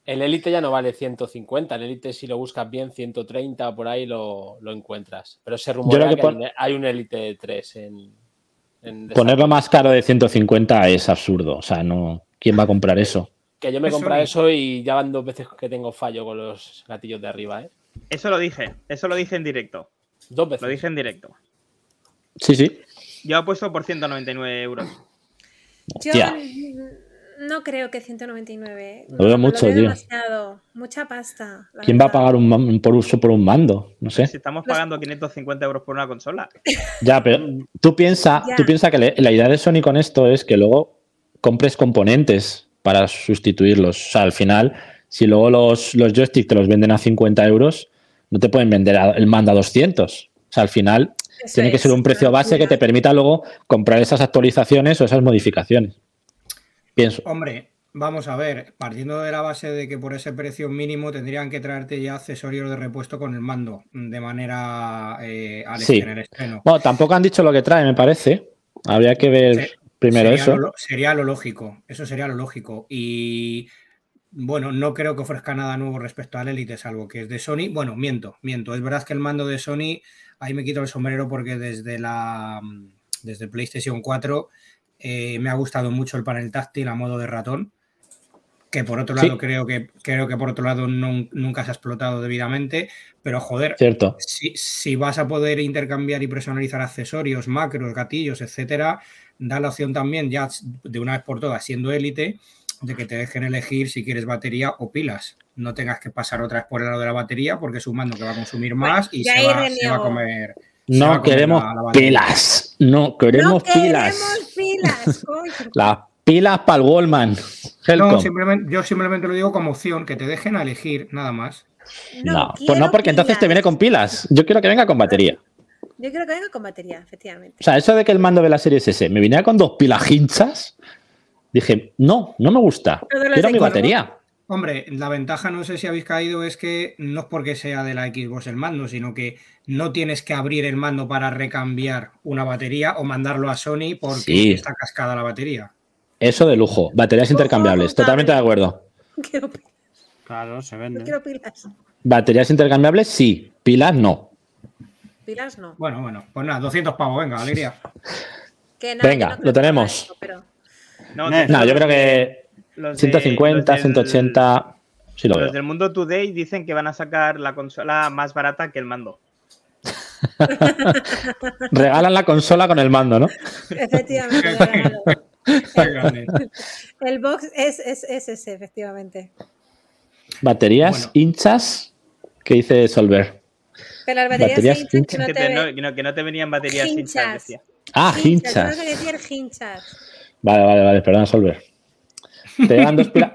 El Elite ya no vale 150. El Elite, si lo buscas bien, 130 por ahí lo, lo encuentras. Pero se rumorea que que, pon- hay un- Elite 3 en. en Ponerlo más caro de 150 es absurdo. O sea, no. ¿Quién va a comprar eso? Que yo me he Eso comprado ni- eso y ya van dos veces que tengo fallo con los gatillos de arriba, ¿eh? Eso lo dije, eso lo dije en directo. Dos veces. Lo dije en directo. Sí, sí. Yo apuesto por 199 euros. Yo no creo que 199. Lo veo mucho, tío. demasiado. Mucha pasta. ¿Quién va a pagar un por uso por un mando? No sé. Si estamos pagando 550 euros por una consola. Ya, pero tú piensa, Ya. tú piensa que le- la idea de Sony con esto es que luego compres componentes para sustituirlos. O sea, al final, si luego los, los joysticks te los venden a 50 euros, no te pueden vender a- el mando a 200. O sea, al final Eso tiene que ser un precio base que te permita luego comprar esas actualizaciones o esas modificaciones. Pienso. Hombre, vamos a ver, partiendo de la base de que por ese precio mínimo tendrían que traerte ya accesorios de repuesto con el mando de manera eh, al Sí. en el estreno. Bueno, tampoco han dicho lo que trae, me parece. Habría que ver primero sería eso. Lo, sería lo lógico, eso sería lo lógico. Y bueno, no creo que ofrezca nada nuevo respecto al Elite, salvo que es de Sony. Bueno, miento, miento. Es verdad que el mando de Sony, ahí me quito el sombrero porque desde la desde PlayStation 4 eh, me ha gustado mucho el panel táctil a modo de ratón. que por otro Sí. lado creo que creo que por otro lado nun- nunca se ha explotado debidamente, pero joder, Cierto. si, si vas a poder intercambiar y personalizar accesorios, macros, gatillos, etcétera, da la opción también, ya de una vez por todas, siendo élite, de que te dejen elegir si quieres batería o pilas. No tengas que pasar otra vez por el lado de la batería porque es un mando que va a consumir más y se va, se va a comer. se va a No comer queremos la- la batería. pilas. No queremos no pilas. queremos pilas, coño. Las pilas para el Wallman. No, Helcom. simplemente, yo simplemente lo digo como opción, que te dejen a elegir, nada más. No, pues no, porque entonces te viene con pilas. Yo quiero que venga con batería. Yo quiero que venga con batería, efectivamente. O sea, eso de que el mando de la serie S me viniera con dos pilas hinchas, dije, no, no me gusta. Quiero mi color. batería. Hombre, la ventaja, no sé si habéis caído, es que no es porque sea de la Xbox el mando, sino que no tienes que abrir el mando para recambiar una batería o mandarlo a Sony porque Sí. está cascada la batería. Eso de lujo. Baterías intercambiables. Totalmente de acuerdo. Quiero pilas, Claro, se no vende. quiero pilas. Baterías intercambiables, sí. Pilas, no. Pilas no. Bueno, bueno, pues nada, 200 pavos, venga, alegría. Que Venga, no lo tenemos. pero- No, yo creo que los de- 150, los del- 180. Sí lo Los veo. del Mundo Today dicen que van a sacar la consola más barata que el mando. Regalan la consola con el mando, ¿no? Efectivamente. El box es, es, es ese, efectivamente. Baterías Bueno. hinchas. ¿Qué dice Solver? Pero las baterías, Baterías hinchas que hinchas. no que, te no, que no- que no te venían baterías hinchas, Hinchas. decía. Ah, Hinchas, hinchas. creo que decir hinchas. Vale, vale, vale, perdona, Solver. Te llegan dos pilas.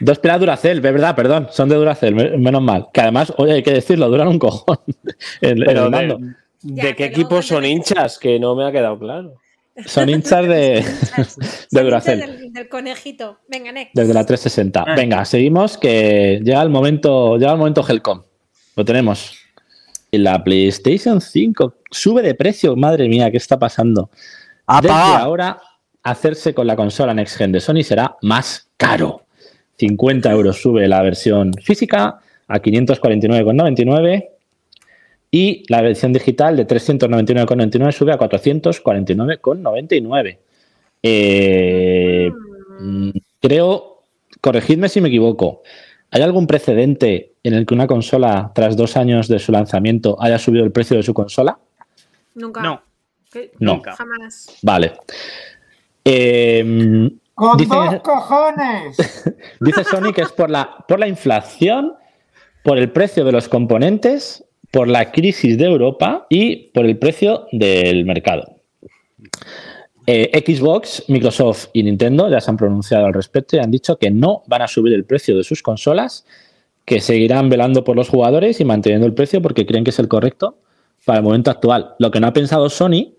dos pilas Duracell, es verdad, perdón, son de Duracell, me- menos mal. Que además, oye, hay que decirlo, duran un cojón en, en Pero el mando. de, Ya, ¿de qué equipos son hinchas? Que no me ha quedado claro. Son hinchas de, hinchas Del, del conejito. Venga, next. desde la 360. Ah. Venga, seguimos, que llega el momento, llega el momento Helcom. Lo tenemos. Y la PlayStation 5 sube de precio, madre mía, ¿qué está pasando? ¡A Desde ahora, hacerse con la consola Next Gen de Sony será más caro. 50 euros sube la versión física a 549,99 y la versión digital de 399,99 sube a 449,99. Eh, mm, creo, corregidme si me equivoco, ¿hay algún precedente en el que una consola, tras dos años de su lanzamiento, haya subido el precio de su consola? Nunca. No, ¿Qué? No. nunca. Jamás. Vale. Eh, ¡Con Dice- dos cojones! Dice Sony que es por la, por la inflación, por el precio de los componentes, por la crisis de Europa y por el precio del mercado. Eh, Xbox, Microsoft y Nintendo ya se han pronunciado al respecto y han dicho que no van a subir el precio de sus consolas, que seguirán velando por los jugadores y manteniendo el precio porque creen que es el correcto para el momento actual. Lo que no ha pensado Sony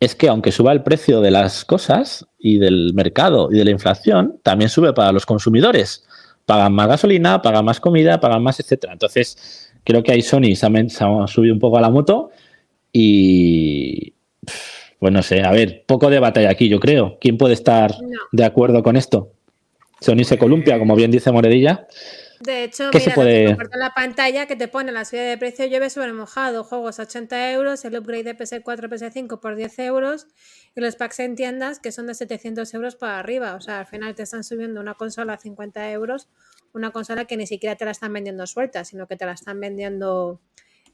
es que aunque suba el precio de las cosas y del mercado y de la inflación, también sube para los consumidores. Pagan más gasolina, pagan más comida, pagan más, etcétera. Entonces, creo que ahí Sony se ha, men- se ha subido un poco a la moto y pues no sé, a ver, poco debate hay aquí, yo creo. ¿Quién puede estar No. de acuerdo con esto? Sony se columpia, como bien dice Moredilla. De hecho, ¿Qué mira, puede- la pantalla que te pone la subida de precio llueve sobre mojado, juegos a 80 euros, el upgrade de PS4 PS5 por 10 euros y los packs en tiendas que son de 700 euros para arriba. O sea, al final te están subiendo una consola a 50 euros, una consola que ni siquiera te la están vendiendo suelta, sino que te la están vendiendo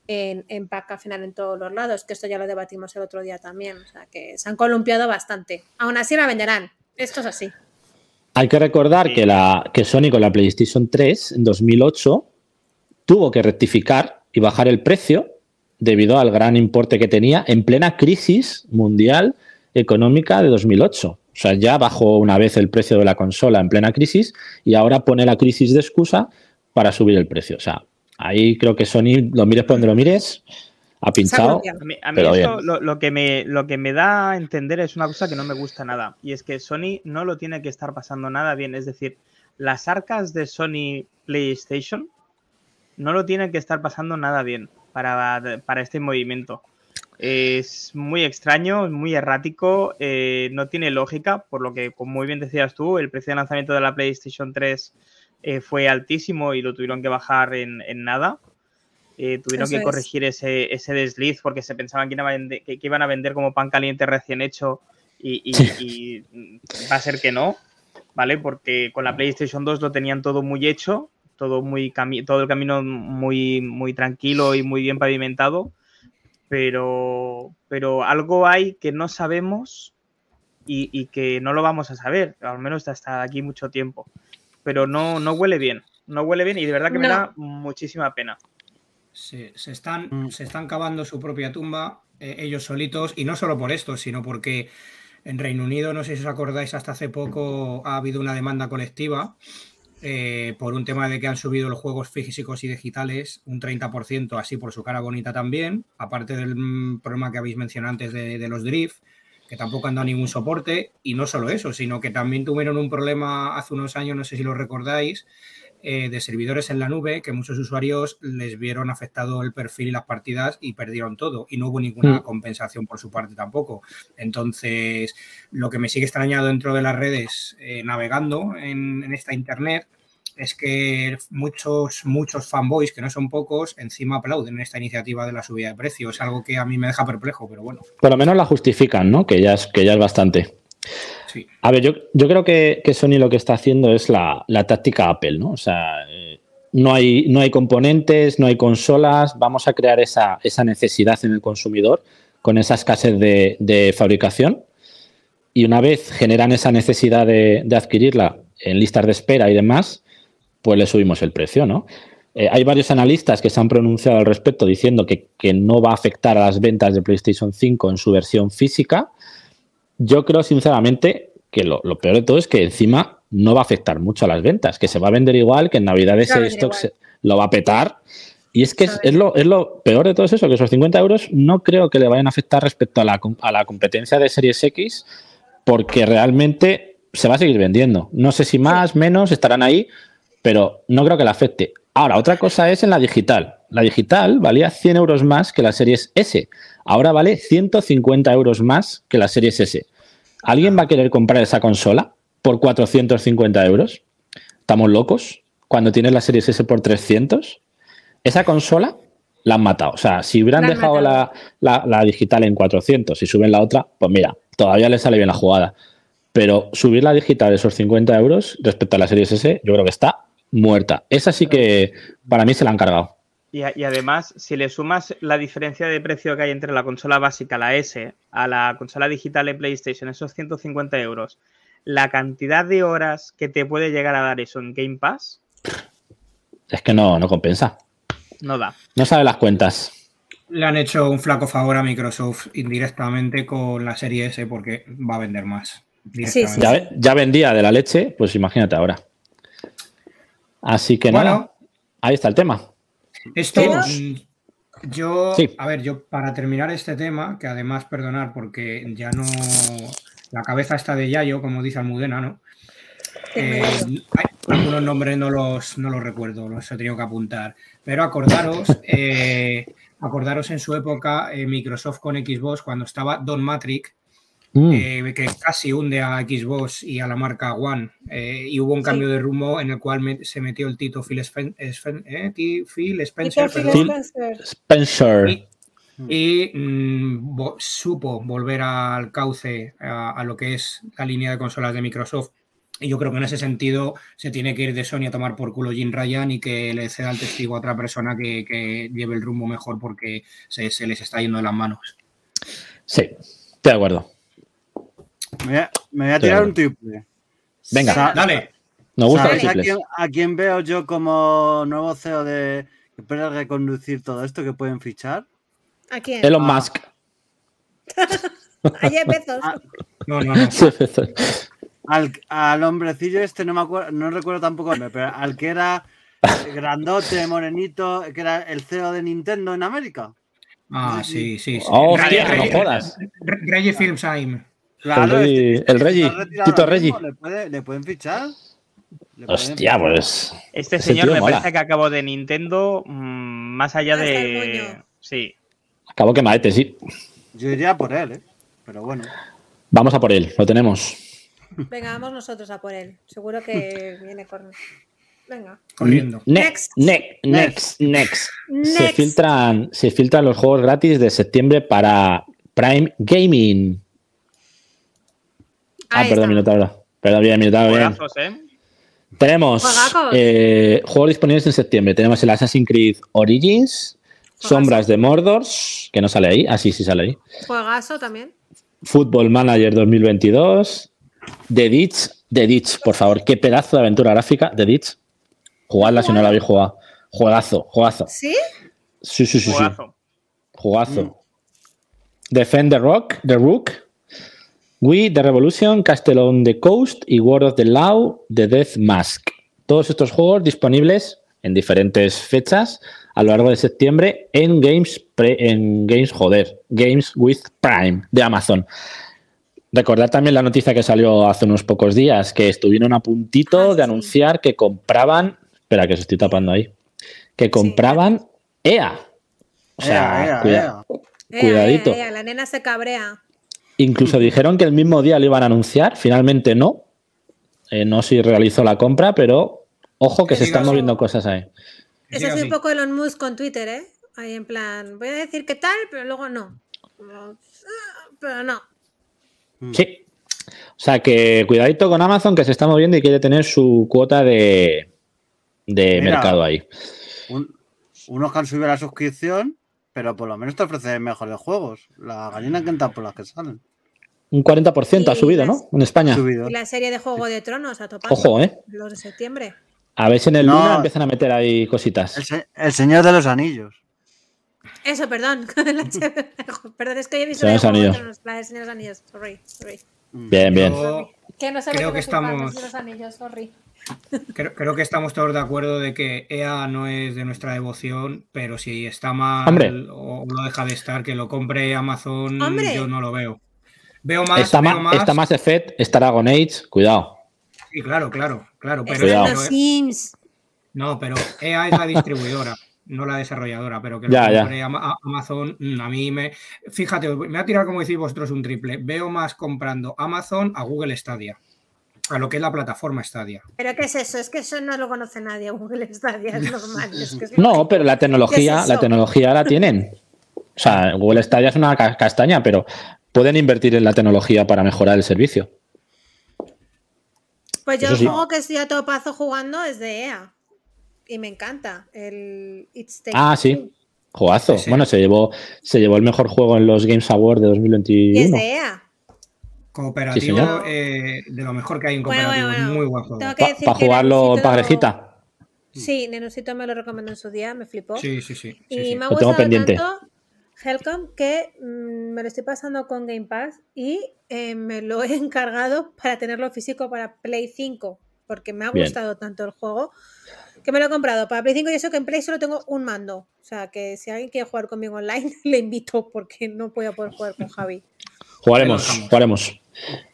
en, en pack al final en todos los lados, que esto ya lo debatimos el otro día también. O sea, que se han columpiado bastante. Aún así la venderán. Esto es así. Hay que recordar Sí. que, la, que Sony con la PlayStation 3 en 2008 tuvo que rectificar y bajar el precio debido al gran importe que tenía en plena crisis mundial económica de 2008. O sea, ya bajó una vez el precio de la consola en plena crisis y ahora pone la crisis de excusa para subir el precio. O sea, ahí creo que Sony, lo mires por donde lo mires, ha pinchado. A mí, a mí Pero esto lo, lo que me, lo que me da a entender es una cosa que no me gusta nada. Y es que Sony no lo tiene que estar pasando nada bien. Es decir, las arcas de Sony PlayStation no lo tienen que estar pasando nada bien para, para este movimiento. Es muy extraño, muy errático, eh, no tiene lógica, por lo que, como muy bien decías tú, el precio de lanzamiento de la PlayStation 3 eh, fue altísimo y lo tuvieron que bajar en, en nada. Eh, tuvieron Eso que es. corregir ese, ese desliz porque se pensaban que iban, a vender, que, que iban a vender como pan caliente recién hecho y, y- y va a ser que no. ¿vale? Porque con la PlayStation 2 lo tenían todo muy hecho, todo, muy todo el camino muy, muy tranquilo y muy bien pavimentado, pero, pero algo hay que no sabemos y, que no lo vamos a saber, al menos hasta aquí mucho tiempo. Pero no, no huele bien, no huele bien y de verdad que me da muchísima pena. Se, están, mm. se están cavando su propia tumba eh, ellos solitos y no solo por esto, sino porque en Reino Unido, no sé si os acordáis, hasta hace poco ha habido una demanda colectiva eh, por un tema de que han subido los juegos físicos y digitales un 30%, así por su cara bonita también, aparte del mm, problema que habéis mencionado antes de, de los drift que tampoco han dado ningún soporte, y no solo eso, sino que también tuvieron un problema hace unos años, no sé si lo recordáis, eh, de servidores en la nube, que muchos usuarios les vieron afectado el perfil y las partidas y perdieron todo, y no hubo ninguna mm. compensación por su parte tampoco. Entonces, lo que me sigue extrañado dentro de las redes, eh, navegando en, en esta internet, es que muchos, muchos fanboys, que no son pocos, encima aplauden esta iniciativa de la subida de precios. Es algo que a mí me deja perplejo, pero bueno. Por lo menos la justifican, ¿no? Que ya es, que ya es bastante. A ver, yo, creo que, Sony lo que está haciendo es la, táctica Apple, ¿no? O sea, eh, no, hay, componentes, no hay consolas, vamos a crear esa, necesidad en el consumidor con esa escasez de, fabricación. Y una vez generan esa necesidad de, de adquirirla en listas de espera y demás, pues le subimos el precio, ¿no? Eh, hay varios analistas que se han pronunciado al respecto diciendo que, no va a afectar a las ventas de PlayStation 5 en su versión física. Yo creo sinceramente que lo, peor de todo es que encima no va a afectar mucho a las ventas, que se va a vender igual, que en Navidad ese stock lo va a petar. Y es que es, lo, es, lo, peor de todo eso, que esos 50 euros no creo que le vayan a afectar respecto a la, a la competencia de Series X, porque realmente se va a seguir vendiendo. No sé si más, menos, estarán ahí, pero no creo que la afecte. Ahora, otra cosa es en la digital. La digital valía 100 euros más que la Series S. Ahora vale 150 euros más que la Series S. ¿Alguien va a querer comprar esa consola por 450 euros? ¿Estamos locos? Cuando tienes la Series S por 300. Esa consola la han matado. O sea, si hubieran dejado la, la, digital en 400 y suben la otra, pues mira, todavía le sale bien la jugada. Pero subir la digital esos 50 euros respecto a la Series S, yo creo que está muerta. Esa sí que para mí se la han cargado. Y, además, si le sumas la diferencia de precio que hay entre la consola básica, la S, a la consola digital de PlayStation, esos 150 euros, la cantidad de horas que te puede llegar a dar eso en Game Pass. Es que no, no compensa. No da. No sabe las cuentas. Le han hecho un flaco favor a Microsoft indirectamente con la serie S porque va a vender más. ya vendía de la leche, pues imagínate ahora. Así que nada, ahí está el tema. Esto, mm, yo, a ver, yo para terminar este tema, que además, perdonar, porque ya no, la cabeza está de Yayo, como dice Almudena, ¿no? Eh, algunos nombres no los, no los recuerdo, los he tenido que apuntar. Pero acordaros, eh, acordaros en su época, eh, Microsoft con Xbox, cuando estaba Don Matrix, Mm. Eh, que casi hunde a Xbox y a la marca One. Eh, y hubo un cambio de rumbo en el cual se metió el Tito Phil, eh, Phil Spencer. Spencer. Y, mm, supo volver al cauce a, lo que es la línea de consolas de Microsoft. Y yo creo que en ese sentido se tiene que ir de Sony a tomar por culo Jim Ryan y que le ceda el testigo a otra persona que, lleve el rumbo mejor porque se, se les está yendo de las manos. Sí, estoy de acuerdo. Me voy a, tirar un triple. Venga, dale. Nos gusta a quién, veo yo como nuevo CEO de que puede reconducir todo esto que pueden fichar? ¿A quién? Elon ah. Musk. Ayer Bezos. Ah. no, no, no. Al, al, hombrecillo este no me acuerdo, no recuerdo tampoco, pero al que era grandote, morenito, que era el CEO de Nintendo en América. Ah, sí, sí. sí. Oh, hostia, no jodas. Reggie Filmsheim el Reggie, Tito Reggie. ¿Le, pueden fichar? Hostia, pues. Este señor me parece que acabó de Nintendo mm, más allá de. Sí. Acabó que maete, sí. Yo iría por él, ¿eh? Pero bueno. Vamos a por él, lo tenemos. Venga, vamos nosotros a por él. Seguro que viene con. Venga. Corriendo. Next, next, next, next. Se, filtran, se filtran los juegos gratis de septiembre para Prime Gaming. Ah, perdón, Minotauro. Pero bien, bien. Juegazos, ¿eh? Tenemos eh, juegos disponibles en septiembre. Tenemos el Assassin's Creed Origins, Sombras de Mordor, que no sale ahí. Ah, sí, sí sale ahí. Juegazo también. Football Manager 2022. The Ditch. The Ditch, por favor. Qué pedazo de aventura gráfica. The Ditch. Jugadla si no la habéis jugado. Juegazo, juegazo. ¿Sí? Sí, sí, sí, sí. Juegazo. Jugazo. Defend the Rock, The Rook. We, The Revolution, Castle on the Coast y World of the Law, The Death Mask. Todos estos juegos disponibles en diferentes fechas a lo largo de septiembre en Games, Pre- en Games, joder, Games with Prime de Amazon. Recordad también la noticia que salió hace unos pocos días, que estuvieron a puntito Ah, de sí. anunciar que compraban, espera que se estoy tapando ahí, que compraban EA. O sea, Ea, ea, cuida- ea. Ea, Cuidadito. ea, ea, la nena se cabrea. Incluso dijeron que el mismo día lo iban a anunciar, finalmente no. Eh, no se realizó la compra, pero ojo que se están moviendo cosas ahí. Eso es un poco Elon Musk con Twitter, ¿eh? Ahí en plan, voy a decir qué tal, pero luego no. Pero no. Sí. O sea que cuidadito con Amazon que se está moviendo y quiere tener su cuota de, de Mira. mercado ahí. Un- unos que han subido la suscripción, pero por lo menos te ofrecen mejores juegos. La gallina canta por las que salen. Un 40% ha subido, las- ¿no? En España. Subido. Y la serie de Juego de Tronos a topar. Ojo, ¿eh? Los de septiembre. A ver si en el No. Luna empiezan a meter ahí cositas. El, se- el Señor de los Anillos. Eso, perdón. perdón, es que hoy he visto Señor la de los Juego de Anillos. Tronos, la de Señor de los Anillos. Sorry, sorry. Bien, bien. Yo Que no sé Creo que estamos- Señor de los Anillos, sorry. Creo, creo que estamos todos de acuerdo de que EA no es de nuestra devoción, pero si está mal Hombre. o lo deja de estar, que lo compre Amazon, Hombre. yo no lo veo. Veo más, Está, veo más. está Mass Effect, está Dragon Age, cuidado. Sí, claro, claro, claro. Pero, Cuidado. Sims. no, pero EA es la distribuidora, no la desarrolladora, pero que lo Ya, ya. compre Ama- a- Amazon, mm, a mí me. Fíjate, me va a tirar como decís vosotros un triple. Veo más comprando Amazon a Google Stadia. A lo que es la plataforma Stadia. ¿Pero qué es eso? Es que eso no lo conoce nadie. Google Stadia es normal. es que es No, pero la tecnología, ¿Qué es la tecnología la tienen. O sea, Google Stadia es una ca- castaña, pero pueden invertir en la tecnología para mejorar el servicio. Pues yo el sí. juego que estoy a topazo jugando es de EA. Y me encanta. El It's Take Ah, sí. Juegazo. Sí, sí. Bueno, se llevó, se llevó el mejor juego en los Games Awards de Y es 2021. de EA. Cooperativo eh, de lo mejor que hay en cooperativo. bueno, bueno. muy buen juego. Tengo que Para jugarlo en parejita. Sí, Nenusito me lo recomendó en su día, me flipó. Sí, sí, sí. sí, y sí. me ha gustado pendiente. tanto Helcom que mm, me lo estoy pasando con Game Pass y eh, me lo he encargado para tenerlo físico para Play 5 porque me ha Bien. gustado tanto el juego que me lo he comprado para Play 5 y eso que en Play solo tengo un mando. O sea que si alguien quiere jugar conmigo online, le invito porque no voy a poder jugar con Javi. Jugaremos, jugaremos.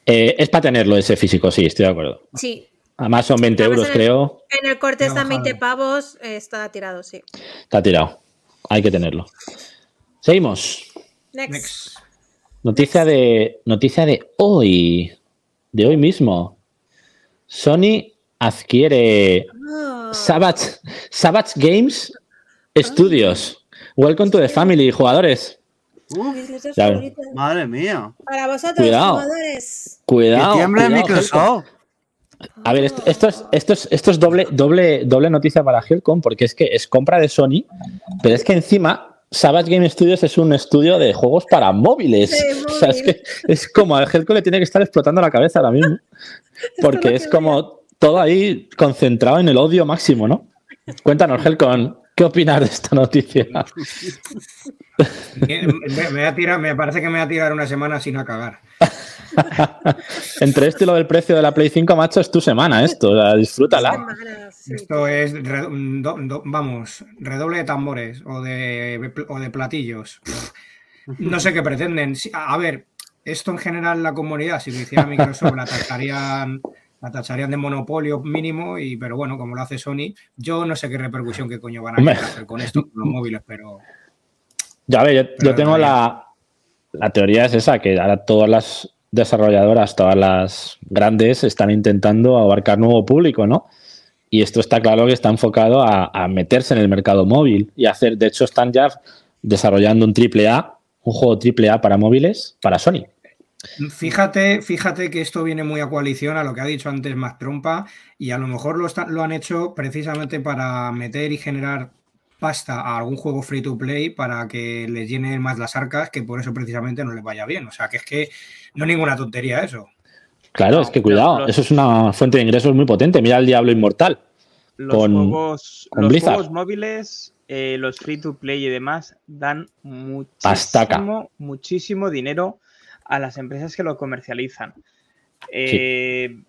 Eh, es para tenerlo ese físico, sí, estoy de acuerdo. Sí, Además son 20 Además, euros, en el- creo. en el corte están bajado. 20 pavos, eh, está tirado, sí. Está tirado. Hay que tenerlo. Seguimos. Next. Next. Noticia de, noticia de hoy. De hoy mismo. Sony adquiere Oh. Savage, Savage Games Studios. Welcome to the family, jugadores. Uf, madre mía. Para vosotros, Cuidado. jugadores. Cuidado. tiemble cuidado, Helcom. Microsoft. A ver, esto, esto es, esto es, esto es doble, doble, doble noticia para Helcom, porque es que es compra de Sony, pero es que encima Savage Game Studios es un estudio de juegos para móviles. O sea, es que es como a Helcom le tiene que estar explotando la cabeza ahora mismo. Porque es como todo ahí concentrado en el odio máximo, ¿no? Cuéntanos, Helcom, ¿qué opinas de esta noticia? Me, me voy a tirar, me parece que me voy a tirar una semana sin a cagar. Entre esto y lo del precio de la Play 5, macho, es tu semana esto. O sea, disfrútala. Sí. Esto es, re- do- do- vamos, redoble de tambores o de, o de platillos. No sé qué pretenden. A ver, esto en general la comunidad, si lo hiciera Microsoft, la tacharían, la tacharían de monopolio mínimo, y, pero bueno, como lo hace Sony, yo no sé qué repercusión que coño van a hacer con esto, con los móviles, pero Ya, a ver, yo, yo tengo la, la teoría es esa, que ahora todas las desarrolladoras, todas las grandes, están intentando abarcar nuevo público, ¿no? Y esto está claro que está enfocado a, a meterse en el mercado móvil y hacer, de hecho, están ya desarrollando un triple A, un juego triple A para móviles, para Sony. Fíjate, fíjate que esto viene muy a coalición a lo que ha dicho antes Mac Trompa y a lo mejor lo, está- lo han hecho precisamente para meter y generar pasta a algún juego free to play para que les llene más las arcas, que por eso precisamente no les vaya bien. O sea, que es que no es ninguna tontería eso. Claro, es que cuidado, eso es una fuente de ingresos muy potente. Mira el Diablo Inmortal. Los con- juegos, con los juegos móviles, eh, los free to play y demás, dan Pastaca. muchísimo, muchísimo dinero a las empresas que lo comercializan. Eh,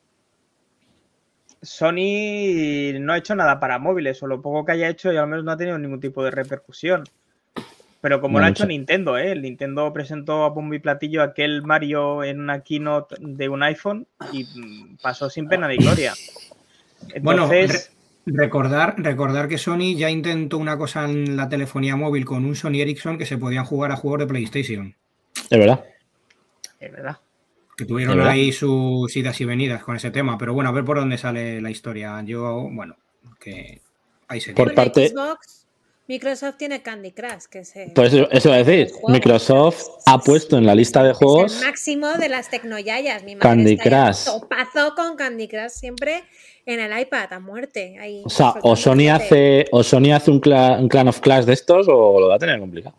Sony no ha hecho nada para móviles, o lo poco que haya hecho, y al menos no ha tenido ningún tipo de repercusión. Pero como No lo ha hecho Nintendo, ¿eh? El Nintendo presentó a bombo y platillo aquel Mario en una keynote de un iPhone y mm, pasó sin pena ni gloria. Bueno, Recordar, recordar que Sony ya intentó una cosa en la telefonía móvil con un Sony Ericsson que se podían jugar a juegos de PlayStation. De verdad. es verdad. Que tuvieron ahí sus idas y venidas con ese tema. Pero bueno, a ver por dónde sale la historia. Yo, bueno, que ahí se Por parte- Xbox, Microsoft tiene Candy Crush, que es, el- Pues eso, a decir. Juego. Microsoft ha puesto en la lista de es juegos. el máximo de las tecnoyayas. Mi madre Candy Crush. Topazo con Candy Crush siempre en el iPad a muerte. ahí O sea, o Sony hace, o Sony hace un, cla- un Clan of Clash de estos o lo va a tener complicado.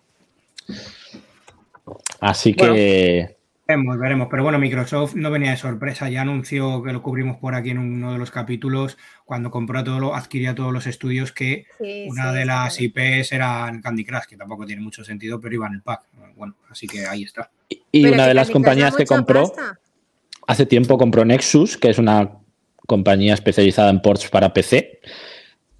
Así que. Veremos, veremos. Pero bueno, Microsoft no venía de sorpresa. Ya anunció que lo cubrimos por aquí en uno de los capítulos cuando compró todo lo, adquiría todos los estudios que Sí, una sí, de sí, las sí. IPs eran Candy Crush, que tampoco tiene mucho sentido, pero iba en el pack. Bueno, así que ahí está. Y una de las compañías que compró pasta. hace tiempo compró Nexus, que es una compañía especializada en ports para PC.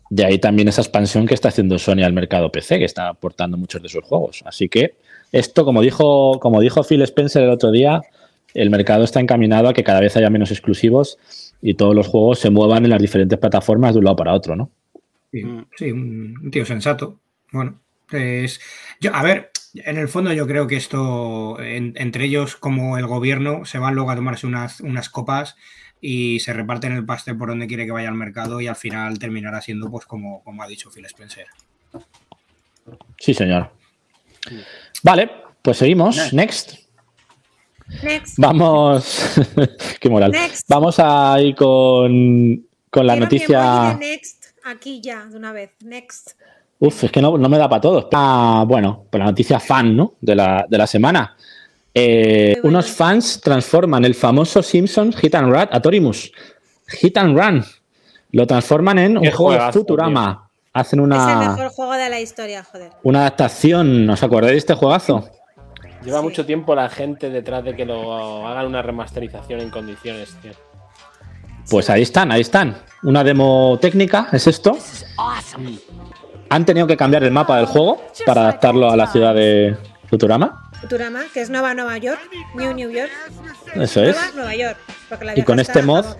De ahí también esa expansión que está haciendo Sony al mercado PC, que está aportando muchos de sus juegos. Así que esto, como dijo, como dijo Phil Spencer el otro día, el mercado está encaminado a que cada vez haya menos exclusivos y todos los juegos se muevan en las diferentes plataformas de un lado para otro, ¿no? Sí, Mm. sí, un, tío sensato. Bueno, es. Yo, a ver, en el fondo yo creo que esto, en- entre ellos como el gobierno, se van luego a tomarse unas, unas copas y se reparten el pastel por donde quiere que vaya el mercado y al final terminará siendo pues como, como ha dicho Phil Spencer. Sí, señor. Vale, pues seguimos. Next. Next. Vamos. Qué moral. Next. Vamos a ir con, con la Quiero noticia. Next aquí ya, de una vez. Next. Uf, es que no, no me da para todos. Ah, bueno, pues la noticia fan, ¿no? De la, de la semana. Eh, bueno. unos fans transforman el famoso Simpsons Hit and Run a Torimus. Hit and Run. Lo transforman en un juego de Futurama. Hacen Es el una, mejor juego de la historia, joder. una adaptación. ¿Os acordáis de este juegazo? Lleva Sí. mucho tiempo la gente detrás de que lo hagan una remasterización en condiciones, tío. Pues ahí están, ahí están. Una demo técnica, es esto. Han tenido que cambiar el mapa del juego para adaptarlo a la ciudad de Futurama. Futurama, que es Nueva Nueva York, New New York. Eso es. Nueva Nueva York. porque la Y con este mod-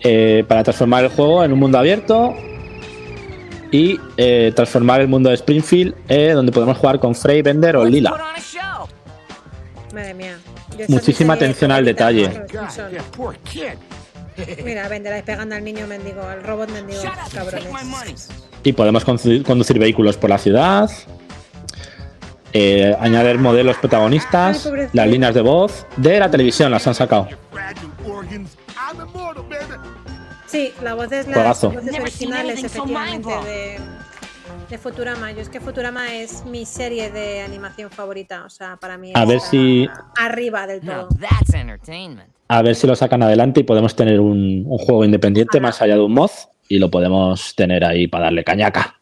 eh, para transformar el juego en un mundo abierto y eh, transformar el mundo de Springfield eh, donde podemos jugar con Frey, Bender o Lila. Madre mía. Muchísima atención al detalle. Mira, venderáis pegando al niño mendigo, al robot mendigo, cabrones. Y podemos conducir, conducir vehículos por la ciudad. eh, añadir modelos protagonistas, Ay, las líneas de voz de la televisión las han sacado. Sí, la voz es las Juegazo. voces Never seen originales, so efectivamente, mind-blowing. de, de Futurama. Yo es que Futurama es mi serie de animación favorita. O sea, para mí A ver está si- arriba del todo. A ver si lo sacan adelante y podemos tener un, un juego independiente más allá de un mod y lo podemos tener ahí para darle cañaca.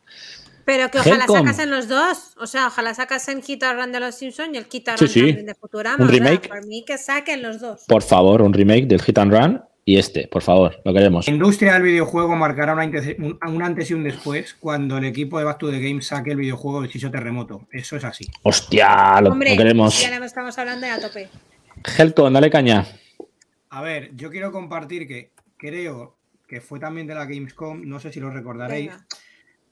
Pero que ojalá Helcom. sacasen los dos. O sea, ojalá sacasen Hit and Run de los Simpsons y el Hit and Sí, Run sí. de Futurama. Un o sea, remake. Por mí que saquen los dos. Por favor, un remake del Hit and Run y este, por favor, lo queremos. La industria del videojuego marcará un, un antes y un después cuando el equipo de Back to the Game saque el videojuego de Chicho Terremoto. Eso es así. Hostia, lo, Hombre, lo queremos. ya estamos hablando de a tope. Helcon, dale caña. A ver, yo quiero compartir que creo que fue también de la Gamescom, no sé si lo recordaréis. Venga.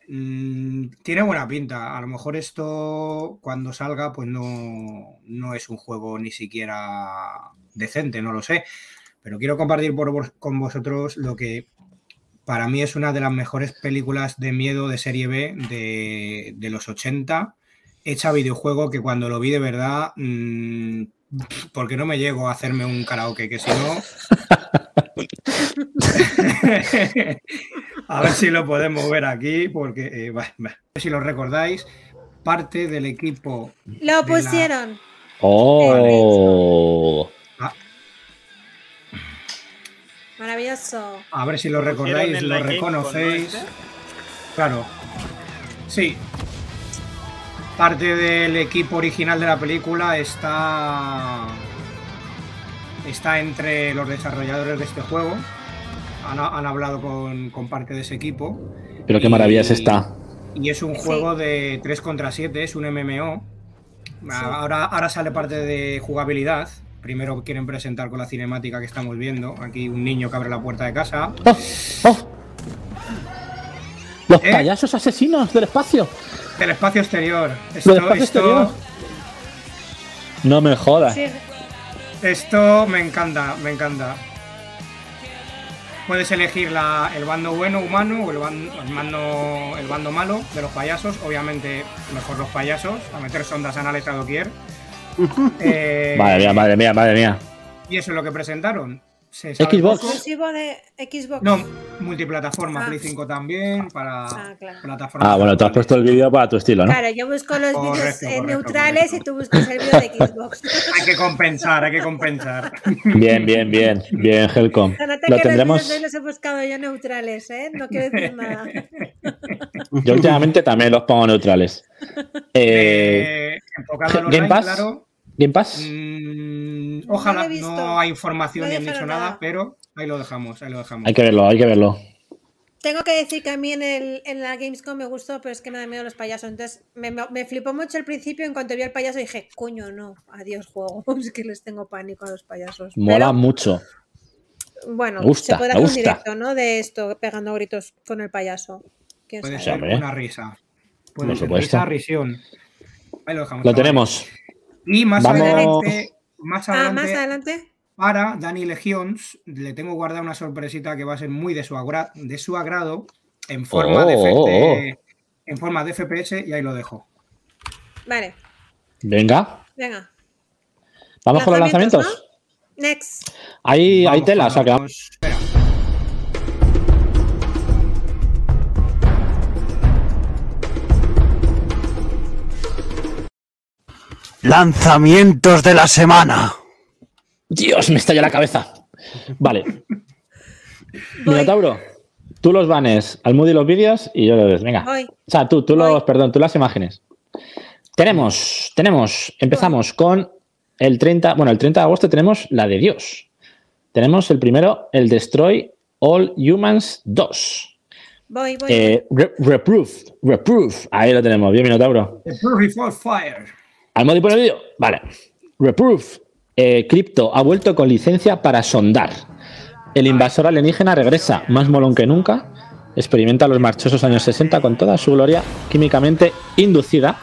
Mm, tiene buena pinta. A lo mejor esto cuando salga, pues no, no es un juego ni siquiera decente, no lo sé. Pero quiero compartir por con vosotros lo que para mí es una de las mejores películas de miedo de serie B de, de los 80, hecha videojuego, que cuando lo vi de verdad mm, Porque no me llego a hacerme un karaoke, que si no. a ver si lo podemos ver aquí, porque eh, bah, bah. si lo recordáis, parte del equipo. Lo de la- pusieron. Oh. Maravilloso. A ver si lo recordáis, lo reconocéis. ¿no, este? Claro. Sí. Parte del equipo original de la película está. Está entre los desarrolladores de este juego. Han, han hablado con, con parte de ese equipo. Pero qué maravilla es Y- esta. Y es un Sí. juego de 3 contra 7, es un MMO. Ahora, ahora sale parte de jugabilidad. Primero quieren presentar con la cinemática que estamos viendo. Aquí un niño que abre la puerta de casa. ¡Oh! ¡Oh! Los ¿Eh? payasos asesinos del espacio. Del espacio exterior. Del Esto, espacio esto, exterior. No me jodas. Sí, esto me encanta, me encanta. Puedes elegir la- el bando bueno humano o el, ban- el bando, el bando malo de los payasos. Obviamente, mejor los payasos, a meter sondas anales a doquier. Eh, Madre mía, madre mía, madre mía. Y eso es lo que presentaron. Se sabe Xbox. exclusivo de Xbox. No, multiplataforma, Ah. Play 5 también, para Ah, claro. plataformas. Ah, bueno, tú has puesto el vídeo para tu estilo, ¿no? Claro, yo busco los vídeos eh, neutrales correcto. y tú buscas el vídeo de Xbox. Hay que compensar, hay que compensar. Bien, bien, bien. Bien, Helcom. Lo que tendremos. los los he buscado yo neutrales, ¿eh? No quiero decir nada. Yo últimamente también los pongo neutrales. Eh, Eh, enfocado al Game online, Pass. claro. ¿Game Pass? Mm, No ojalá, he visto. no hay información No ni han dicho nada, nada. pero ahí lo dejamos, ahí lo dejamos. Hay que verlo, hay que verlo. Tengo que decir que a mí en, el, en la Gamescom me gustó, pero es que me da miedo los payasos. Entonces me, flipó mucho al principio. En cuanto vi al payaso dije, coño, no, adiós juego. Es que les tengo pánico a los payasos. Mola Pero, mucho. bueno, gusta, se puede hacer un directo, ¿no? De esto, pegando gritos con el payaso. ¿Quién Puede sabe? ser una risa. Puede Por ser supuesto. risa, risión. Ahí lo dejamos. Lo tenemos. Y más Vamos. adelante, más Ah, adelante, más adelante. para Dani Legions, le tengo guardada una sorpresita que va a ser muy de su, agra- de su agrado en forma, de, Oh, oh, de- en forma de FPS y ahí lo dejo. Vale, Venga, venga. vamos con los Lanzamientos. Next. Ahí, hay Vamos tela, con o sea que Espera. Lanzamientos de la semana. Dios, me estalla la cabeza. Vale, Minotauro, tú los banes al Moody los vídeos y yo los. Venga. voy. O sea, tú, tú Voy. los, perdón, tú las imágenes. Tenemos, tenemos, empezamos con el 30, bueno, el 30 de agosto tenemos la de Dios. Tenemos el primero, el Destroy All Humans 2. Voy, voy. Eh, re- reproof, reproof. Ahí lo tenemos, bien, Minotauro. Purify Fire. ¿Al modo por el vídeo? Vale. Reproof. Eh, Crypto ha vuelto con licencia para sondar. El invasor alienígena regresa, más molón que nunca. Experimenta los marchosos años 60 con toda su gloria químicamente inducida.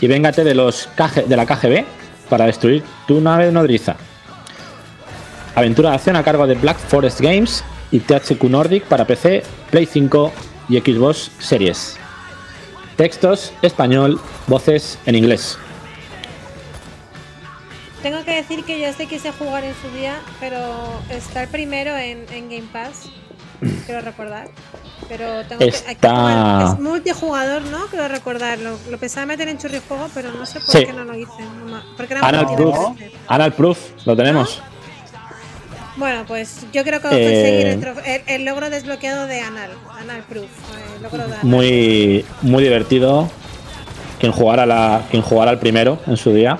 Y véngate de, los KG de la KGB para destruir tu nave nodriza. Aventura de acción a cargo de Black Forest Games y THQ Nordic para PC, Play 5 y Xbox Series. Textos español, voces en inglés. Tengo que decir que yo este quise jugar en su día, pero está el primero en, en Game Pass. Quiero recordar. Pero tengo que, hay que Está- jugar. Es multijugador, ¿no? Quiero recordar. Lo, lo pensaba meter en churrijuego, pero no sé por Sí. qué no lo hice. no porque era Anal Proof. Anal Proof, lo tenemos. Bueno, pues yo creo que Eh, conseguir el, trof- el- el logro desbloqueado de Anal. Anal Proof. eh, el logro de Anal. Muy, muy divertido. Quien jugara, la, quien jugara el primero en su día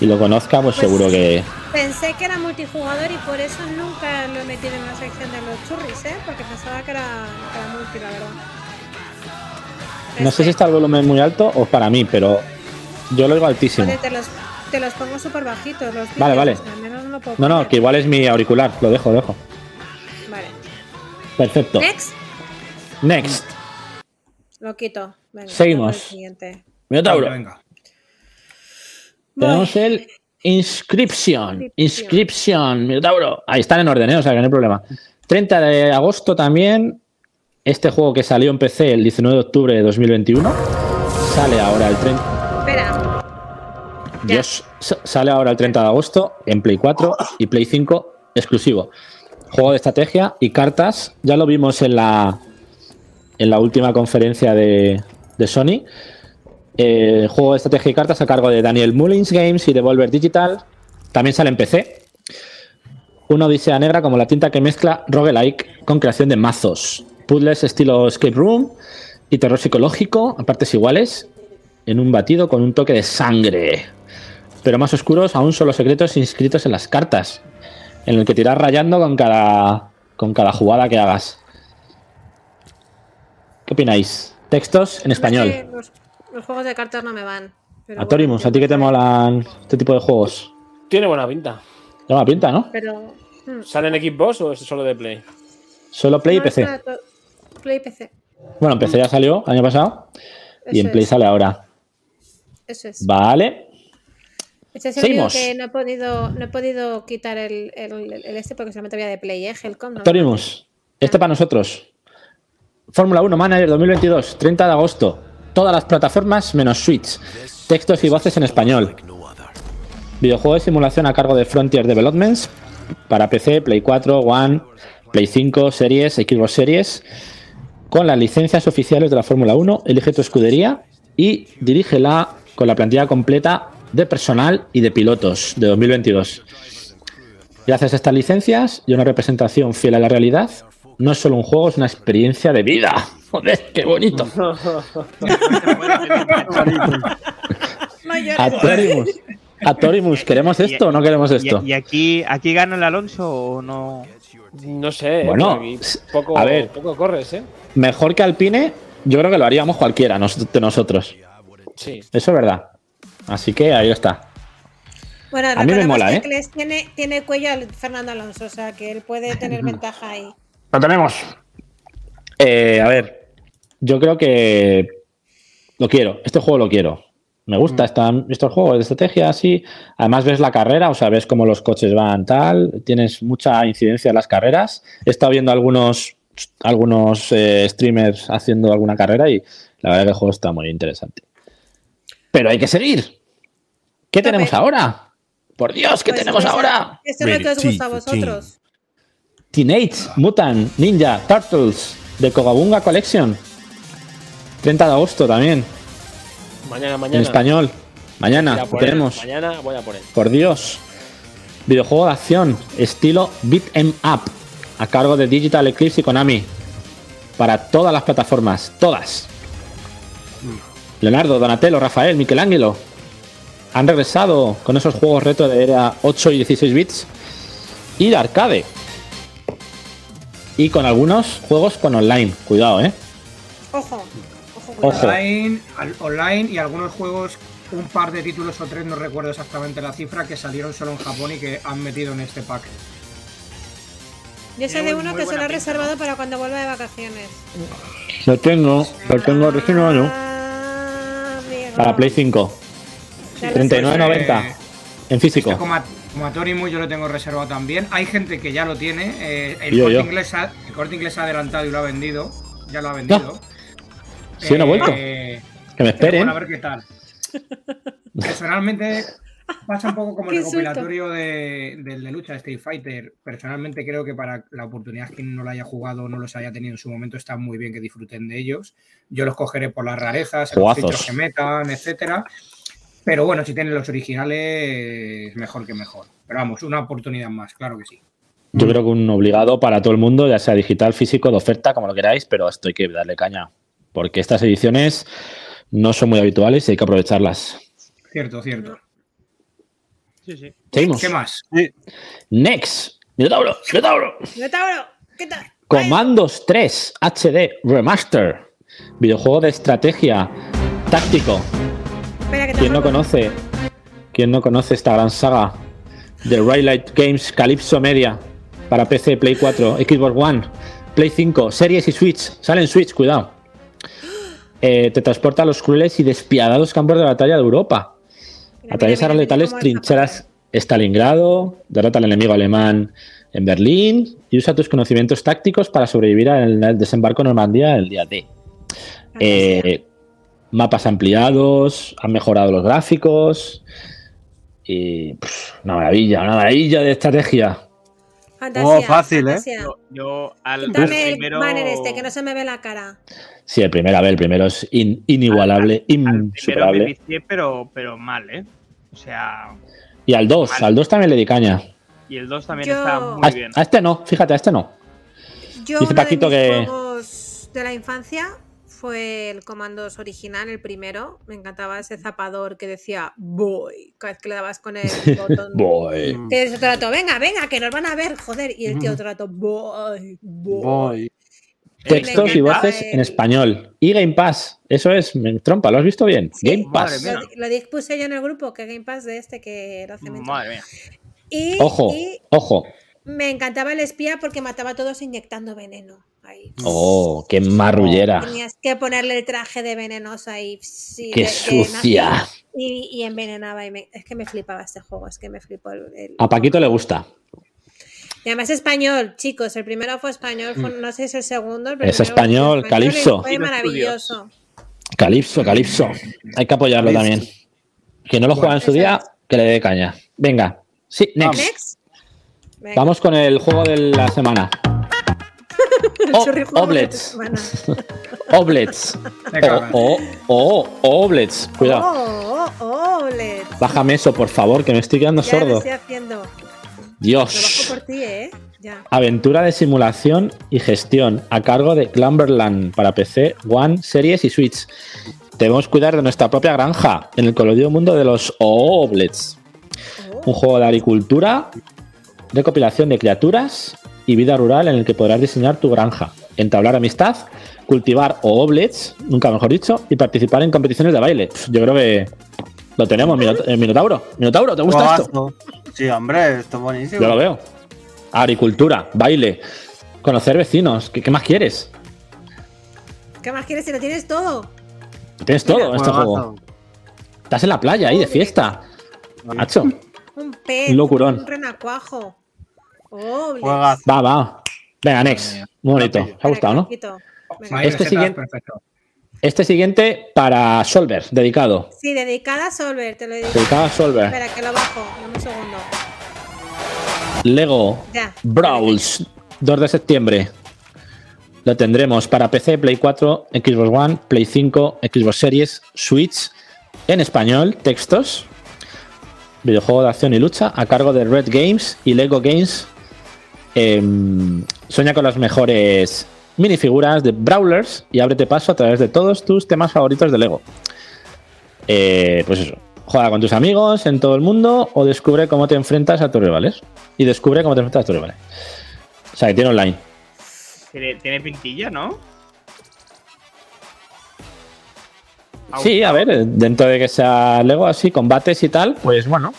y lo conozca, pues, Pues- seguro que. Pensé que era multijugador y por eso nunca lo he metido en la sección de los churris, ¿eh? Porque pensaba que era, que era multi, la verdad. No sé si está el volumen muy alto o para mí, pero yo lo oigo altísimo. Joder, te los, te los pongo súper bajitos. Los Vale, vale. al menos no, lo puedo No, no, que igual es mi auricular. Lo dejo, lo dejo. Vale. Perfecto. Next. Next. Lo quito. Venga, Seguimos. Minotauro. Venga. Tenemos el Inscription. Inscription. Minotauro. Ahí están en orden, ¿eh? o sea que no hay problema. 30 de agosto también. Este juego que salió en PC el 19 de octubre de 2021. Sale ahora el 30. Espera. Dios, sale ahora el 30 de agosto en Play 4 y Play 5 exclusivo. Juego de estrategia y cartas. Ya lo vimos en la, en la última conferencia de, de Sony. Eh, juego de estrategia y cartas a cargo de Daniel Mullins Games y Devolver Digital. También sale en PC. Una odisea negra como la tinta que mezcla roguelike con creación de mazos. Puzzles estilo escape room y terror psicológico a partes iguales en un batido con un toque de sangre. Pero más oscuros aún son los secretos inscritos en las cartas, en el que tiras rayando con cada, con cada jugada que hagas. ¿Qué opináis? Textos en español. Los, juegos de cartas no me van. pero Atorimus, bueno, ¿a ti qué te molan este tipo de juegos? Tiene buena pinta. Llama pinta, ¿no? Pero. hmm, ¿Sale en Xbox o es solo de Play? Solo Play y PC. Play y PC. Bueno, en PC ya salió año pasado y en Play es, sale ahora. Eso es. Vale. Este es el único Seguimos. que no he podido, no he podido quitar el, el- el este porque solamente había de Play, ¿eh? Helcom. no Torimus, este para nosotros. Fórmula 1 Manager 2022, 30 de agosto. Todas las plataformas menos Switch. Textos y voces en español. Videojuego de simulación a cargo de Frontier Developments para PC, Play 4, One, Play 5, Series, Xbox Series. Con las licencias oficiales de la Fórmula 1, elige tu escudería y dirígela con la plantilla completa de personal y de pilotos de 2022. Gracias a estas licencias y una representación fiel a la realidad, no es solo un juego, es una experiencia de vida. Joder, qué bonito. Atorimus. Atorimus, ¿queremos esto o no queremos esto? ¿Y, y aquí, aquí gana el Alonso o no? No sé. eh, Bueno, poco, a ver. poco corres, ¿eh? Mejor que Alpine, yo creo que lo haríamos cualquiera nos- de nosotros. Sí. Eso es verdad. Así que ahí está. Bueno, A mí me mola, que ¿eh? Tiene, tiene cuello al Fernando Alonso, o sea que él puede tener ventaja ahí. Lo tenemos. Eh, a ver, yo creo que lo quiero. Este juego lo quiero. Me gusta esta- estos juegos de estrategia así. Además ves la carrera, o sea, ves cómo los coches van tal. Tienes mucha incidencia en las carreras. He estado viendo algunos, algunos eh, streamers haciendo alguna carrera y la verdad que el juego está muy interesante. Pero hay que seguir. ¿Qué Tope. tenemos ahora? Por Dios, ¿qué Pues tenemos eso- ahora? Eso es lo que os gusta a vosotros. Teenage Mutant Ninja Turtles de Kogabunga Collection. 30 de agosto también, Mañana, mañana. en español. Mañana él. tenemos. Mañana voy a por él. Por Dios. Videojuego de acción, estilo Beat 'em Up, a cargo de Digital Eclipse y Konami. Para todas las plataformas, todas. Leonardo, Donatello, Rafael, Michelangelo. Han regresado con esos juegos retro de era 8 y 16 bits. Y de arcade. Y con algunos juegos con online. Cuidado, eh. Ojo. Online, al- online y algunos juegos, un par de títulos o tres, no recuerdo exactamente la cifra, que salieron solo en Japón y que han metido en este pack. Yo sé de uno que se lo ha reservado para cuando vuelva de vacaciones. Lo tengo, lo tengo Ah, amigo. para Play 5. Ya lo 39.90 Eh, en físico. Este como, a, como a Torimu yo lo tengo reservado también. Hay gente que ya lo tiene. eh, el, Yo, corte yo. Inglés ha, el corte inglés ha adelantado y lo ha vendido. Ya lo ha vendido. Sí, no he vuelto. Eh, Que me esperen. bueno, a ver qué tal. Personalmente pasa un poco como el recopilatorio de, del de lucha de Street Fighter. Personalmente creo que para la oportunidad quien no lo haya jugado o no los haya tenido en su momento está muy bien que disfruten de ellos. Yo los cogeré por las rarezas, los que metan, etcétera. Pero bueno, si tienen los originales, mejor que mejor. Pero vamos, una oportunidad más, claro que sí. Yo creo que un obligado para todo el mundo, ya sea digital, físico, de oferta, como lo queráis, pero esto hay que darle caña. Porque estas ediciones no son muy habituales y hay que aprovecharlas. Cierto, cierto. Sí, sí. Seguimos. ¿Qué más? Next. Minotauro, Minotauro. Minotauro, ¿qué tal? Comandos 3 HD Remaster. Videojuego de estrategia táctico. Espera, que ¿Quién no conoce? ¿Quién no conoce esta gran saga de Raylight Games Calypso Media para PC, Play 4, Xbox One, Play 5, Series y Switch? Sale en Switch, cuidado. Eh, te transporta a los crueles y despiadados campos de batalla de Europa. Mira, Atraviesa mira letales trincheras Stalingrado, derrota al enemigo alemán en Berlín y usa tus conocimientos tácticos para sobrevivir al desembarco en Normandía el día D. Eh, mapas ampliados, han mejorado los gráficos, Y una maravilla, una maravilla de estrategia. Fantasía. Oh, fácil, ¿eh? Yo, yo al, al Dame el primero. banner este, que no se me ve la cara. Sí, el primero, a ver, el primero es in- inigualable, Al primero me insuperable. vicié, pero, pero mal, ¿eh? O sea. Y al 2, al 2 también le di caña. Y el 2 también Yo- está A, muy bien. a este no, fíjate, a este no. Yo, Dice uno Paquito de mis que- juegos de la infancia fue el Comandos original, el primero. Me encantaba ese zapador que decía boy, cada vez que le dabas con el botón. Boy. Que decía el rato, venga, venga, que nos van a ver, joder. Y el tío el rato, boy, boy. Voy. Textos y voces en español. Y Game Pass. Eso es, me trompa, ¿lo has visto bien? Sí. Game Pass. Lo, lo yo en el grupo, que Game Pass de este que era cemento. Madre mía. Y, Ojo, y ojo. me encantaba el espía porque mataba a todos inyectando veneno. Ahí. Oh, qué marrullera. Tenías que ponerle el traje de venenos ahí. sí, Qué de- sucia. Y, y envenenaba. Y me- es que me flipaba este juego. Es que me flipó el. el- A Paquito le gusta. Y además español, chicos. El primero fue español. fue- no sé si es el segundo. el Mm. Es español, y Calipso. Fue maravilloso. Calipso, Calipso. Hay que apoyarlo Calipso. también. Quien no lo juega en su día, que le dé caña. Venga. Sí, next. Next. Venga, Vamos con el juego de la semana. el O- churri juego de Oblets. Oblets. Me O, cagas. o, o, oblets. Cuidado. Oh, oh, Oblets. Bájame eso, por favor, que me estoy quedando Ya lo sordo. estoy haciendo. Dios. por ti, ¿eh? Ya. Aventura de simulación y gestión a cargo de Clamberland para PC, One, Series y Switch. Debemos cuidar de nuestra propia granja en el colorido mundo de los Oblets. Oh. Un juego de agricultura, recopilación de criaturas y vida rural en el que podrás diseñar tu granja, entablar amistad, cultivar Oblets, nunca mejor dicho, y participar en competiciones de baile. Yo creo que lo tenemos, eh, Minotauro. Minotauro, ¿te gusta esto? Sí, hombre, esto es buenísimo. Yo lo veo. Agricultura, baile, conocer vecinos. ¿Qué, qué más quieres? ¿Qué más quieres si lo tienes todo? Tienes todo en este juego. Estás en la playa ahí de fiesta. Macho. Un pez. Un locurón. Un renacuajo. Juegazo. Va, va. Venga, next. Muy bonito. ¿Te ha gustado, no? Este siguiente- Perfecto. Este siguiente para Solver, dedicado. Sí, dedicada a Solver, te lo digo. Dedicado a Solver. Espera, que lo bajo. Dame un segundo. Lego Ya. Brawls, 2 de septiembre. Lo tendremos para PC, Play 4, Xbox One, Play 5, Xbox Series, Switch, en español, textos. Videojuego de acción y lucha a cargo de Red Games y Lego Games. Em, sueña con las mejores minifiguras de Brawlers y ábrete paso a través de todos tus temas favoritos de Lego. Eh, pues eso, juega con tus amigos en todo el mundo o descubre cómo te enfrentas a tus rivales. Y descubre cómo te enfrentas a tus rivales. O sea, que tiene online. Tiene, tiene pintilla, ¿no? Sí, a ver, dentro de que sea Lego así, combates y tal, pues bueno.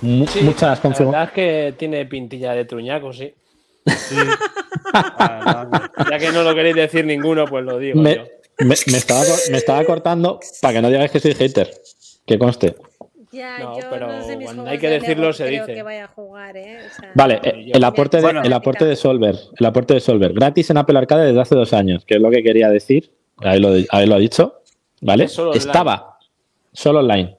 Sí, muchas La configuraciones. verdad es que tiene pintilla de truñaco, sí. Sí. Ya que no lo queréis decir ninguno, pues lo digo Me, yo. me- me estaba, cor- me estaba cortando para que no digáis que soy hater. Que conste. Ya, No, yo pero no sé mis cuando hay que de decirlo, se creo dice. que vaya a jugar, ¿eh? O sea, Vale, eh, el aporte, de, Bueno. el aporte de Solver. El aporte de Solver. Gratis en Apple Arcade desde hace dos años, que es lo que quería decir. Ahí lo, ahí lo ha dicho. ¿Vale? Solo. Estaba solo online.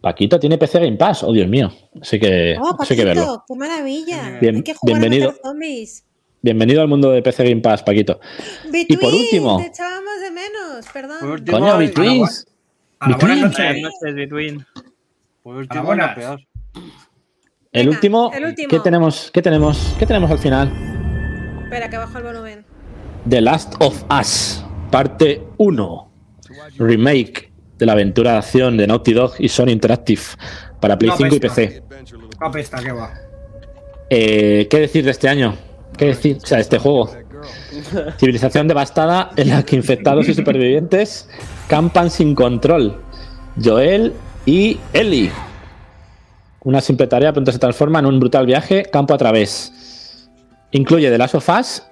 Paquito tiene PC Game Pass. Oh, Dios mío. Así que, ¡Oh, así que verlo. Paquito! ¡Qué maravilla! Bien- Hay que jugar bienvenido. a zombies. Bienvenido al mundo de PC Game Pass, Paquito. Y por Between, último- Te echábamos de menos, perdón. Por último, Coño, Betweens. Between. Buenas noches, Between. Por último, buena. peor. El Venga, último, el último. ¿qué tenemos? ¿Qué tenemos? ¿Qué tenemos al final? Espera, que bajo el volumen. The Last of Us, parte 1. Remake de la aventura de acción de Naughty Dog y Sony Interactive para Play No, 5 y. PC. Apesta, que va. Eh, ¿Qué decir de este año? ¿Qué decir? O sea, de este juego. Civilización devastada en la que infectados y supervivientes campan sin control. Joel y Ellie. Una simple tarea pronto se transforma en un brutal viaje campo a través. Incluye The Last of Us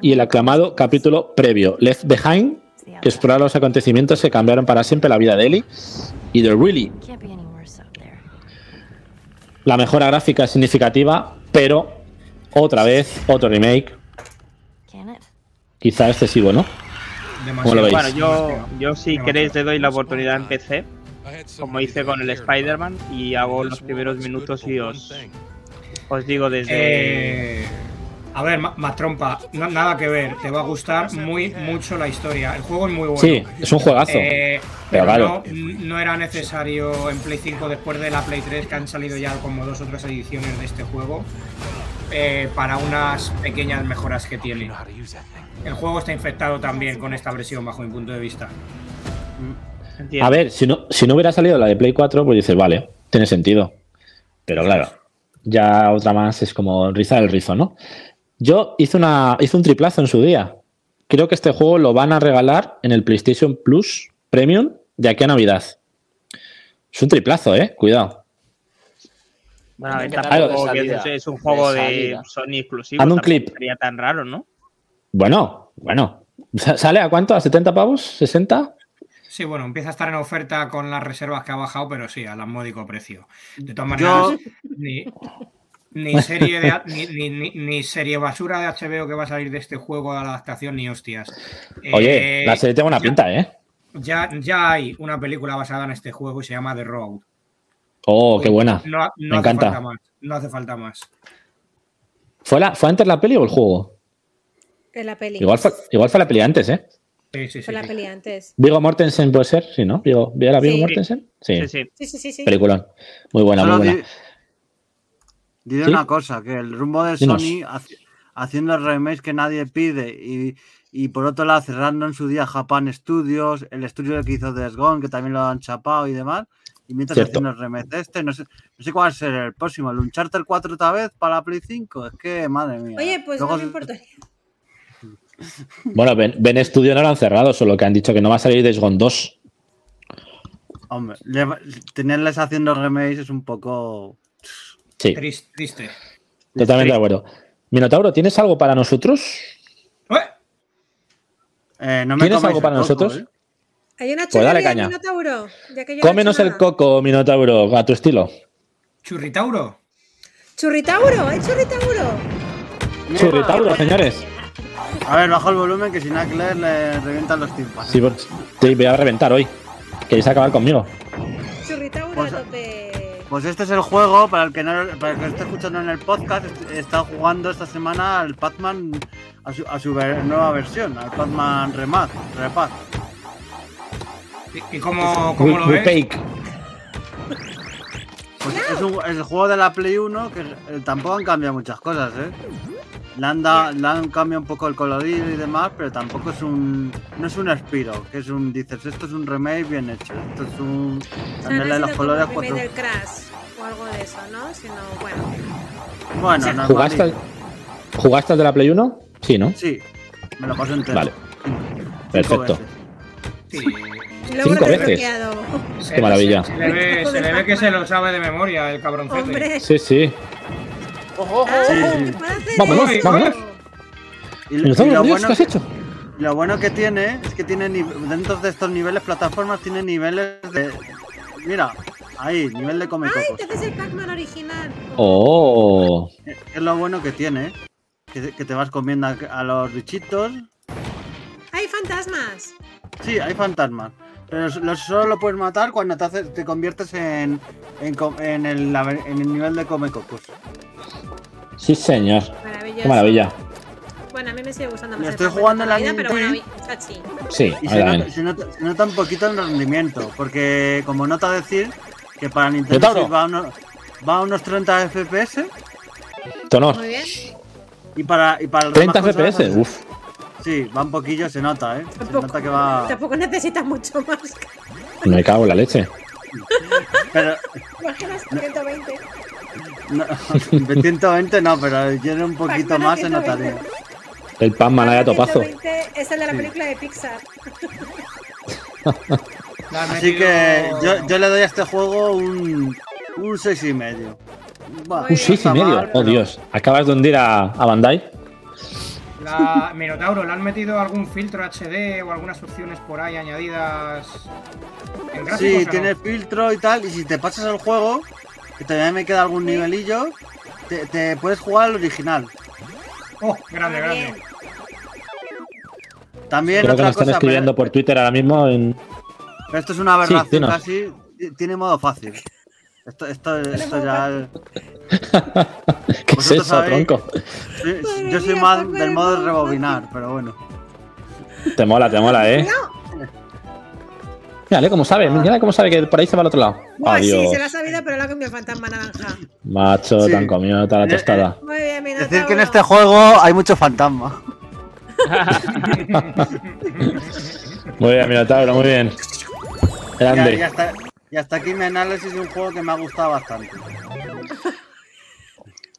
y el aclamado capítulo previo, Left Behind, que explora los acontecimientos que cambiaron para siempre la vida de Ellie y de Really. La mejora gráfica es significativa, pero otra vez, otro remake, quizá excesivo, ¿no? ¿Cómo lo veis? Bueno, yo, yo si queréis le doy la oportunidad en PC. como hice con el Spider-Man, y hago los primeros minutos y os, os digo desde. Eh, a ver, ma- más trompa, no- nada que ver, te va a gustar muy mucho la historia. El juego es muy bueno. Sí, es un juegazo. Eh, Pero pero claro. no, no era necesario en Play 5 después de la Play 3 que han salido ya como dos o tres ediciones de este juego eh, para unas pequeñas mejoras que tiene. El juego está infectado también con esta versión bajo mi punto de vista. Entiendo. A ver, si no, si no hubiera salido la de Play 4, pues dices, vale, tiene sentido. Pero claro, ya otra más es como rizar el rizo, ¿no? Yo hice, una, hice un triplazo en su día. Creo que este juego lo van a regalar en el PlayStation Plus Premium de aquí a Navidad. Es un triplazo, ¿eh? Cuidado. Bueno, a ver, tampoco que es, un juego de. Sony exclusivo. Un clip. Sería tan raro, ¿no? Bueno, bueno. Sa- ¿Sale a cuánto? ¿A 70 pavos? ¿60? Sí, bueno, empieza a estar en oferta con las reservas que ha bajado, pero sí, al módico precio. De todas Yo- maneras, ni, ni serie de, ni, ni- ni- ni serie basura de HBO que va a salir de este juego de adaptación, ni hostias. Oye, Eh, la serie tiene una ya- pinta, ¿eh? Ya, ya hay una película basada en este juego y se llama The Road. Oh, qué buena. No, no Me hace encanta. falta más. No hace falta más. ¿Fue, la, ¿Fue antes la peli o el juego? En la peli. Igual fue, igual fue la peli antes, ¿eh? Sí, sí, sí. Fue la peli antes. Vigo Mortensen puede ser, sí, ¿no? Vigo, ¿Viera Vigo Sí. Mortensen? Sí, Sí, sí. Sí, sí, sí, sí. peliculón. Muy buena, muy buena. Di- diré ¿Sí? una cosa, que el rumbo de Dinos. Sony haci- haciendo el remake que nadie pide y, y por otro lado cerrando en su día Japan Studios, el estudio que hizo Desgone, que también lo han chapado y demás. Y mientras Cierto. haciendo el remake de este, no sé, no sé cuál será el próximo, el Uncharted 4 otra vez para la Play 5. Es que, madre mía. Oye, pues Luego no me importaría. Bueno, Ben, Ben Studio no lo han cerrado, solo que han dicho que no va a salir Days Gone 2. Hombre, le- tenerles haciendo remakes es un poco. Sí, Triste. triste. totalmente de acuerdo. Minotauro, ¿tienes algo para nosotros? Eh, no me ¿Tienes algo para coco, nosotros? ¿eh? Hay una Pues dale caña. Minotauro. Ya que yo no he Cómenos el coco, Minotauro, a tu estilo. Churritauro. Churritauro, hay churritauro. Churritauro, señores. A ver, bajo el volumen que si no Claire le revientan los tímpanos. Sí, pues, te voy a reventar hoy. ¿Queréis acabar conmigo? Pues este es el juego, para el que no para el que esté escuchando en el podcast, est- está jugando esta semana al Pac-Man a su, a su ver- nueva versión, al Pac-Man Remaz, Repaz. ¿Y, y cómo, cómo lo ves? Remake. Pues es, un- es el juego de la Play 1 que eh, tampoco han cambiado muchas cosas, ¿eh? Le han, da- le han cambiado un poco el colorido y demás, pero tampoco es un. No es un Spiro, que es un. Dices, esto es un remake bien hecho. Esto es un. O sea, no Cambiarle ha los colores como el cuatro. del Crash o algo de eso, ¿no? Sino, bueno. Bueno, sea, normal. ¿Jugaste al, ¿Jugaste al de la Play 1? Sí, ¿no? Sí, me lo paso entero. Vale. Cinco Perfecto. veces. Sí. Cinco veces. Qué maravilla. Se, se le ve, se le ve que se lo sabe de memoria el cabroncete. Hombre. Sí, sí. ¡Ojo, ojo! Ah, Sí, ¿se sí. puede hacer Vámonos, vámonos. Y, y lo, bueno ¿qué has que, hecho? lo bueno que tiene es que tiene dentro de estos niveles, plataformas, tiene niveles de. Mira, ahí, nivel de come Ay, te haces el Pac-Man original. Oh. Es lo bueno que tiene, ¿eh? que, que te vas comiendo a, a los bichitos. ¡Hay fantasmas! Sí, hay fantasmas. Pero lo- solo lo puedes matar cuando te, haces- te conviertes en, en, co- en el, en el nivel de come cocos. Sí, señor. Maravilloso. Qué maravilla. Bueno, a mí me sigue gustando más. estoy jugando en la vida, Pero bueno. Sí, Y a se nota, ver. se nota- se nota un poquito el rendimiento, porque como nota decir que para Nintendo. Switch va a, unos, va a unos 30 FPS Tonor. Muy bien. y para, y para el 30 demás consolas, FPS. Uf. Sí, va un poquillo, se nota, ¿eh? Se Tampoco, nota que va... tampoco necesitas mucho más. Me cago en la leche. Pero, Imaginas 120. No, de 120 no, pero tiene un poquito Pac-Man más se 120. notaría. El Pac-Man ahí a topazo. 120 es el de la Sí. película de Pixar. Así que yo, yo le doy a este juego un, un 6 y medio. Bueno, Un 6 y medio. mal, Oh, pero- Dios. Acabas de hundir a, a Bandai. La Minotauro, ¿le han metido algún filtro HD o algunas opciones por ahí añadidas en gráficos Sí, o no? tiene filtro y tal, y si te pasas el juego, que todavía me queda algún nivelillo, te, te puedes jugar al original. Oh, grande, grande. También Creo que otra me están cosa, escribiendo pero, por Twitter ahora mismo. En... pero esto es una aberración dinos. casi, tiene modo fácil. Esto, esto, esto ya. ¿Qué es Vosotros eso, sabéis- tronco? sí, Yo soy más del modo de rebobinar, pero bueno. Te mola, te mola, ¿eh? Mírale cómo sabe, mírale cómo sabe que por ahí se va al otro lado. Buah, sí, se lo ha sabido, pero lo ha cambiado fantasma naranja. Macho, Sí. han comido toda la Eh, tostada. Muy bien, Minotauro. Decir que en este juego hay mucho fantasma. Muy bien, Minotauro, muy bien. Y, y Grande. hasta, y hasta aquí mi análisis de un juego que me ha gustado bastante.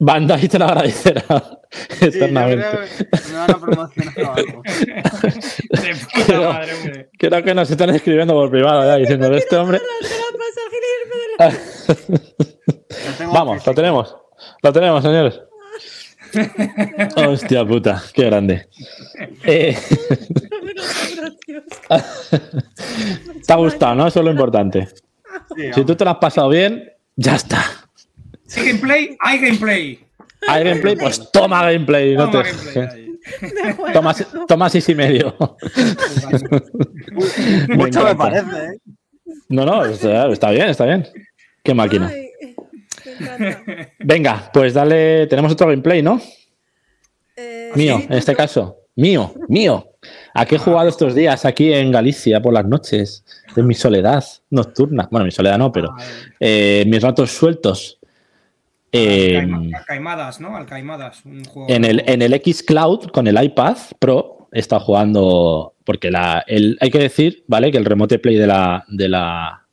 Bandai te lo agradecerá Sí, yo eternamente. creo que me van a promocionar algo. De puta Creo- madre, hombre. Creo que nos están escribiendo por privado ya diciendo de este hombre. Lo Lo tengo Vamos, lo tenemos. Lo tenemos, señores. Hostia puta, qué grande. Eh, te ha gustado, ¿no? Eso es lo importante. Sí, Si tú te lo has pasado bien, ya está. ¿Sí gameplay? ¡Hay gameplay! ¿Hay gameplay? Pues toma gameplay. No Toma te- gameplay ahí. toma, toma seis y medio. Mucho Me parece, ¿eh? No, no, está, está bien, está bien. Qué máquina. Ay. Venga, pues dale. Tenemos otro gameplay, ¿no? Eh, Mío, sí, en este caso. Mío, mío. ¿A qué he jugado estos días aquí en Galicia por las noches? En mi soledad nocturna. Bueno, mi soledad no, pero eh, mis ratos sueltos. Eh, Alcaima- Alcaimadas, ¿no? Alcaimadas. Un juego. en, el, en el X Cloud con el iPad Pro he estado jugando. Porque la, el, hay que decir, ¿vale? Que el remote play de la, de la,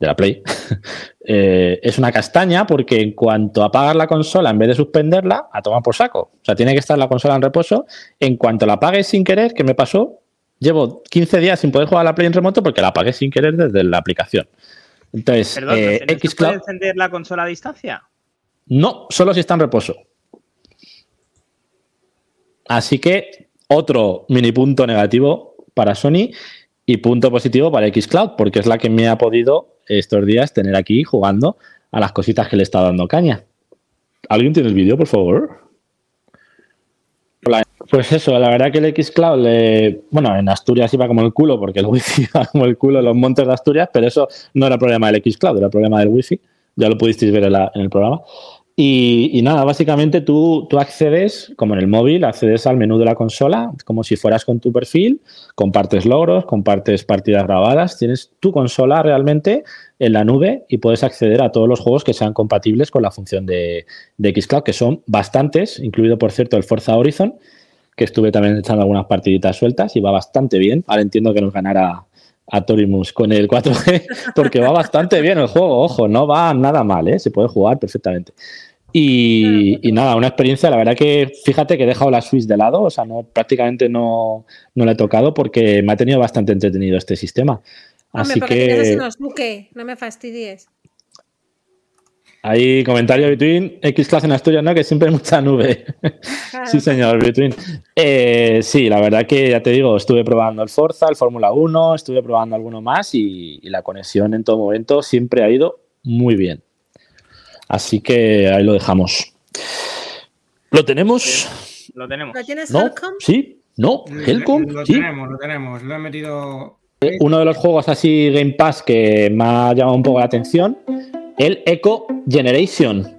de la Play eh, es una castaña porque en cuanto apagas la consola, en vez de suspenderla, a tomar por saco. O sea, tiene que estar la consola en reposo. En cuanto la apagues sin querer, ¿qué me pasó? Llevo 15 días sin poder jugar a la Play en remoto porque la apagué sin querer desde la aplicación. Entonces, Perdón, eh, ¿no se X puede Cloud, encender la consola a distancia? No, solo si está en reposo. Así que otro mini punto negativo para Sony y punto positivo para Xcloud, porque es la que me ha podido estos días tener aquí jugando a las cositas que le está dando caña. ¿Alguien tiene el vídeo, por favor? Pues eso, la verdad que el Xcloud, eh, bueno, en Asturias iba como el culo, porque el wifi iba como el culo en los montes de Asturias, pero eso no era problema del Xcloud, era problema del wifi. Ya lo pudisteis ver en el programa. Y, nada, básicamente tú, accedes, como en el móvil, accedes al menú de la consola, como si fueras con tu perfil, compartes logros, compartes partidas grabadas, tienes tu consola realmente en la nube y puedes acceder a todos los juegos que sean compatibles con la función de, de Xcloud, que son bastantes, incluido por cierto el Forza Horizon, que estuve también echando algunas partiditas sueltas y va bastante bien. Ahora entiendo que nos ganara a Torimus con el 4G, porque va bastante bien el juego, ojo, no va nada mal, ¿eh? se puede jugar perfectamente. Y, y nada, una experiencia, la verdad que fíjate que he dejado la Switch de lado, o sea, no, prácticamente no, no la he tocado porque me ha tenido bastante entretenido este sistema. Hombre, Así que unos buque, no me fastidies. hay comentario between X clase en Asturias, ¿no? Que siempre hay mucha nube. sí, señor, between. Eh, sí, la verdad que ya te digo, estuve probando el Forza, el Fórmula 1, estuve probando alguno más y, y la conexión en todo momento siempre ha ido muy bien. Así que ahí lo dejamos. ¿Lo tenemos? Lo tenemos. ¿Lo tienes, ¿No? Helcom? ¿Sí? ¿No? ¿Helcom? Lo ¿Sí? tenemos, lo tenemos. Lo he metido. Uno de los juegos así Game Pass que me ha llamado un poco la atención, el Echo Generation.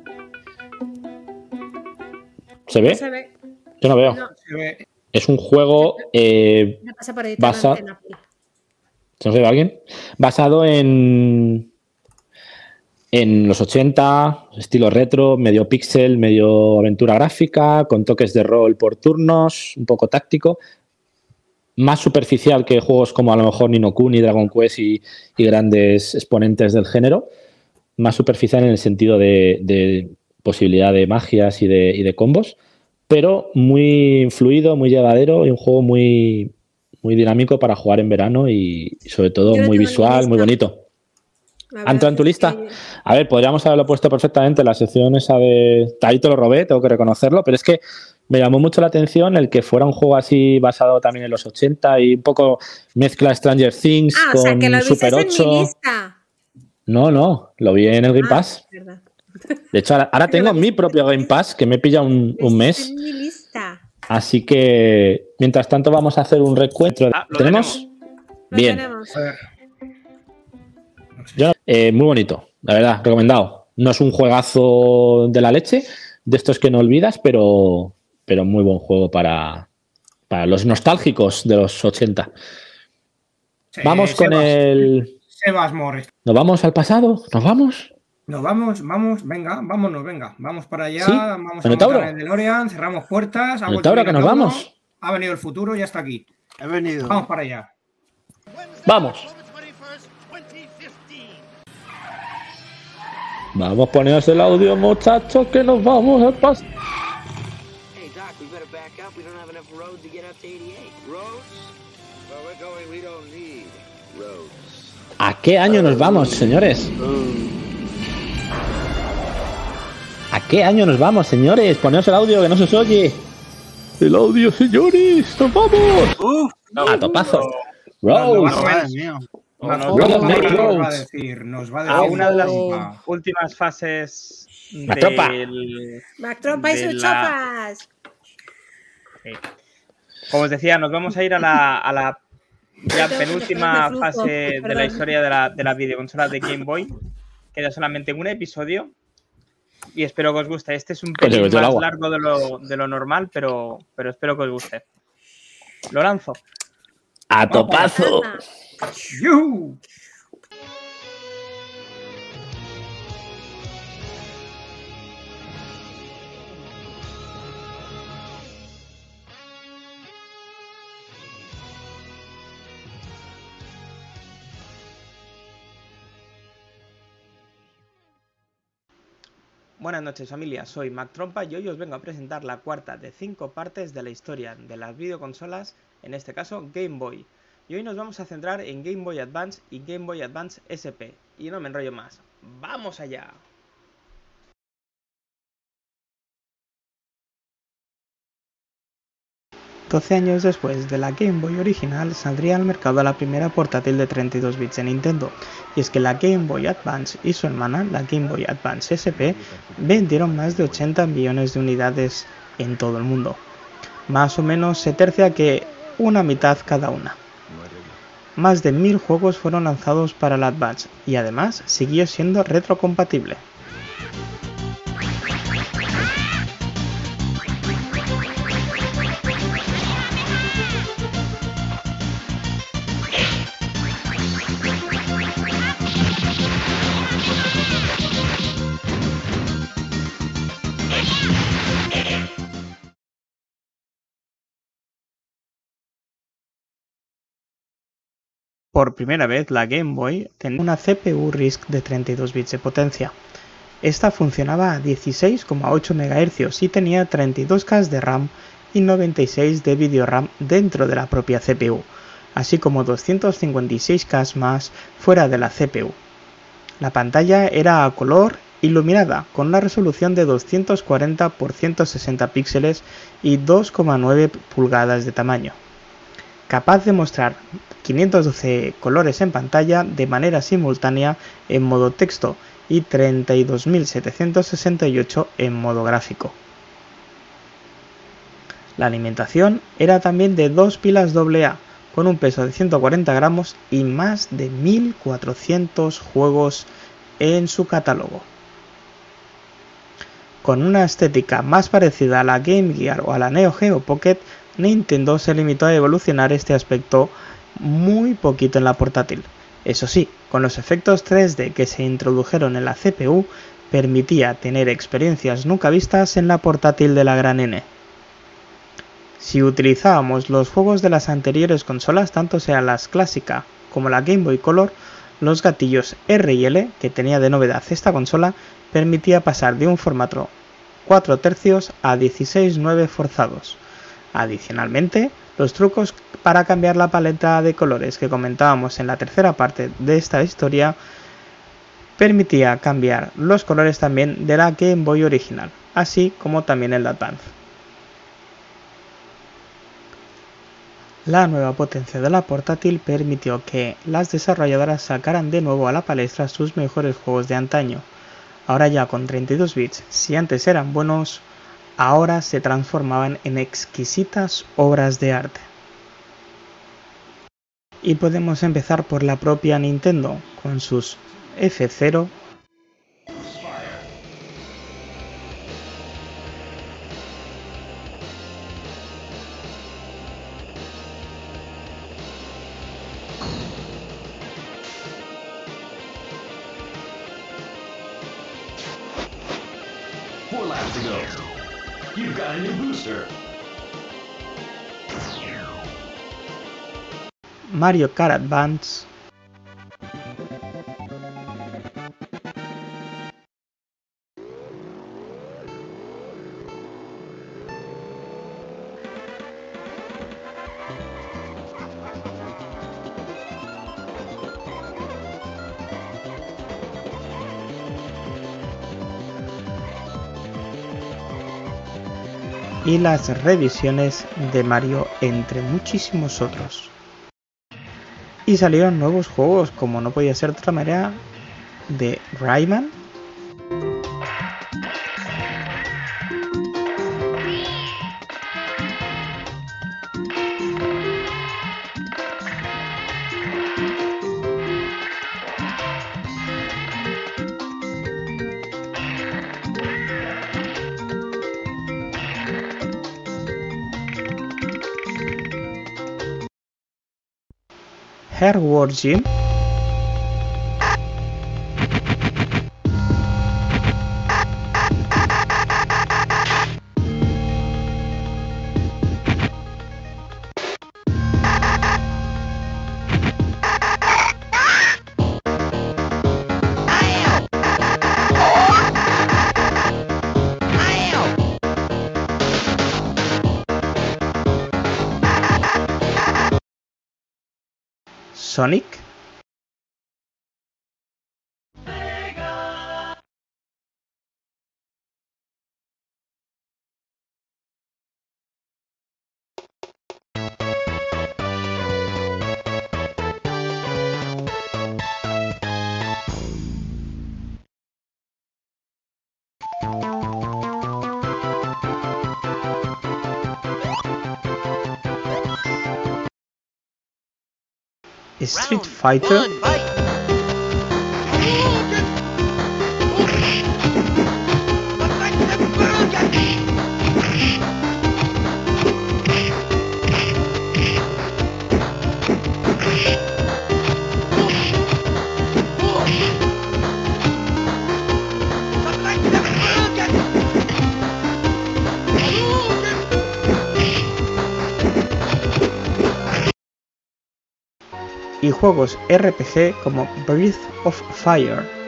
¿Se ve? No se ve. Yo no veo. No, Se ve- Es un juego eh, me pasa por ahí. Basa-. ¿Se nos ve alguien? Basado en. En los 80, estilo retro, medio pixel, medio aventura gráfica, con toques de rol por turnos, un poco táctico. Más superficial que juegos como a lo mejor Nino Kuni, Dragon Quest y, y grandes exponentes del género. Más superficial en el sentido de, de posibilidad de magias y de, y de combos. Pero muy fluido, muy llevadero y un juego muy, muy dinámico para jugar en verano y, y sobre todo Yo muy visual, muy bonito. La ¿Ha entrado en tu lista? que- A ver, podríamos haberlo puesto perfectamente en la sección esa de... Ahí te lo robé, tengo que reconocerlo, pero es que me llamó mucho la atención el que fuera un juego así basado también en los 80 y un poco mezcla Stranger Things Ah, o con sea, que lo viste Super en mi 8. lista. No, no, lo vi en el Game Ah, Pass. verdad. De hecho, ahora, ahora tengo mi propio Game Pass que me pilla un, un mes. en mi lista. Así que, mientras tanto, vamos a hacer un recuento. Ah, lo ¿Tenemos? Lo Bien. tenemos. Ver. Yo, eh, muy bonito, la verdad, recomendado. No es un juegazo de la leche, de estos que no olvidas, pero, pero muy buen juego para, para los nostálgicos de los 80. Sí, Vamos con Sebas, el. Sebas Morris. ¿Nos vamos al pasado? ¿Nos vamos? Nos vamos, vamos, venga, vámonos, venga. Vamos para allá, ¿Sí? vamos a montar el DeLorean, cerramos puertas. ha Minotauro, que nos vamos. Ha venido el futuro, ya está aquí. He venido. Vamos para allá. Vamos. Vamos, poneros el audio, muchachos, que nos vamos al pasado. Hey, Doc, we better back up. We don't have enough road to get up to 88. Roads? Where we're going, we don't need roads. ¿A qué año nos vamos, señores? ¿A qué año nos vamos, señores? Poneos el audio, que no se os oye. El audio, señores. ¡Nos vamos! Uf, A topazo. No, no, Road, no, Nick no, nos va a Rhodes. decir, nos va a a decir. una de las Ah, últimas fases La tropa. del, Back Trompa y de sus la- chofas. Sí. Como os decía, nos vamos a ir a la, a la ya Tengo penúltima fase de la historia de la, de la videoconsola de Game Boy. Queda solamente un episodio. Y espero que os guste. Este es un Pues pelín el más largo de lo, de lo normal, pero, pero espero que os guste. Lo lanzo. A topazo. Buenas noches familia, soy Mac Trompa y hoy os vengo a presentar la cuarta de cinco partes de la historia de las videoconsolas, en este caso Game Boy. Y hoy nos vamos a centrar en Game Boy Advance y Game Boy Advance SP. Y no me enrollo más, ¡vamos allá! 12 años después de la Game Boy original saldría al mercado la primera portátil de 32 bits de Nintendo, y es que la Game Boy Advance y su hermana, la Game Boy Advance SP, vendieron más de 80 millones de unidades en todo el mundo. Más o menos se tercia que una mitad cada una. Más de mil juegos fueron lanzados para la Advance y además siguió siendo retrocompatible. Por primera vez la Game Boy tenía una CPU RISC de 32 bits de potencia. Esta funcionaba a 16,8 MHz y tenía 32K de RAM y 96 de video RAM dentro de la propia CPU, así como 256K más fuera de la CPU. La pantalla era a color iluminada con una resolución de 240 x 160 píxeles y 2,9 pulgadas de tamaño capaz de mostrar 512 colores en pantalla de manera simultánea en modo texto y 32.768 en modo gráfico. La alimentación era también de dos pilas AA con un peso de 140 gramos y más de 1.400 juegos en su catálogo. Con una estética más parecida a la Game Gear o a la Neo Geo Pocket, Nintendo se limitó a evolucionar este aspecto muy poquito en la portátil. Eso sí, con los efectos 3D que se introdujeron en la CPU, permitía tener experiencias nunca vistas en la portátil de la gran N. Si utilizábamos los juegos de las anteriores consolas, tanto sea las clásica como la Game Boy Color, los gatillos R y L que tenía de novedad esta consola permitía pasar de un formato 4 tercios a 16-9 forzados. Adicionalmente, los trucos para cambiar la paleta de colores que comentábamos en la tercera parte de esta historia permitía cambiar los colores también de la Game Boy original, así como también el Advance. La nueva potencia de la portátil permitió que las desarrolladoras sacaran de nuevo a la palestra sus mejores juegos de antaño. Ahora ya con 32 bits, si antes eran buenos, ahora se transformaban en exquisitas obras de arte. Y podemos empezar por la propia Nintendo, con sus F0 Four laps to go. You've got a new booster. Mario Kart Advance y las revisiones de Mario entre muchísimos otros. Y salieron nuevos juegos, como no podía ser de otra manera, de Rayman, origin Street Fighter, y juegos RPG como Breath of Fire.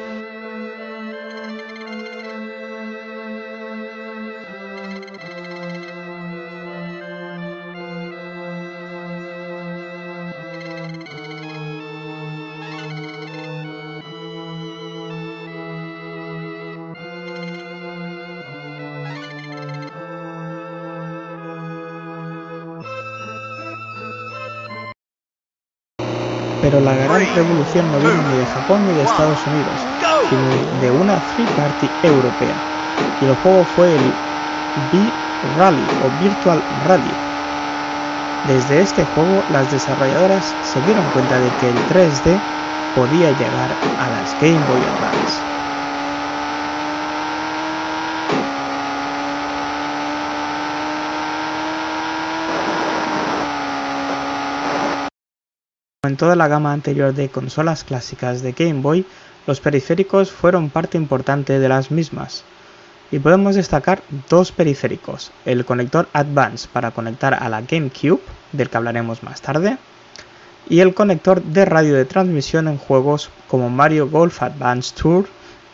Pero la gran revolución no vino ni de Japón ni de Estados Unidos, sino de una free party europea. Y el juego fue el V-Rally o Virtual Rally. Desde este juego, las desarrolladoras se dieron cuenta de que el 3D podía llegar a las Game Boy Advance. En toda la gama anterior de consolas clásicas de Game Boy, los periféricos fueron parte importante de las mismas. Y podemos destacar dos periféricos, el conector Advance para conectar a la GameCube, del que hablaremos más tarde, y el conector de radio de transmisión en juegos como Mario Golf Advance Tour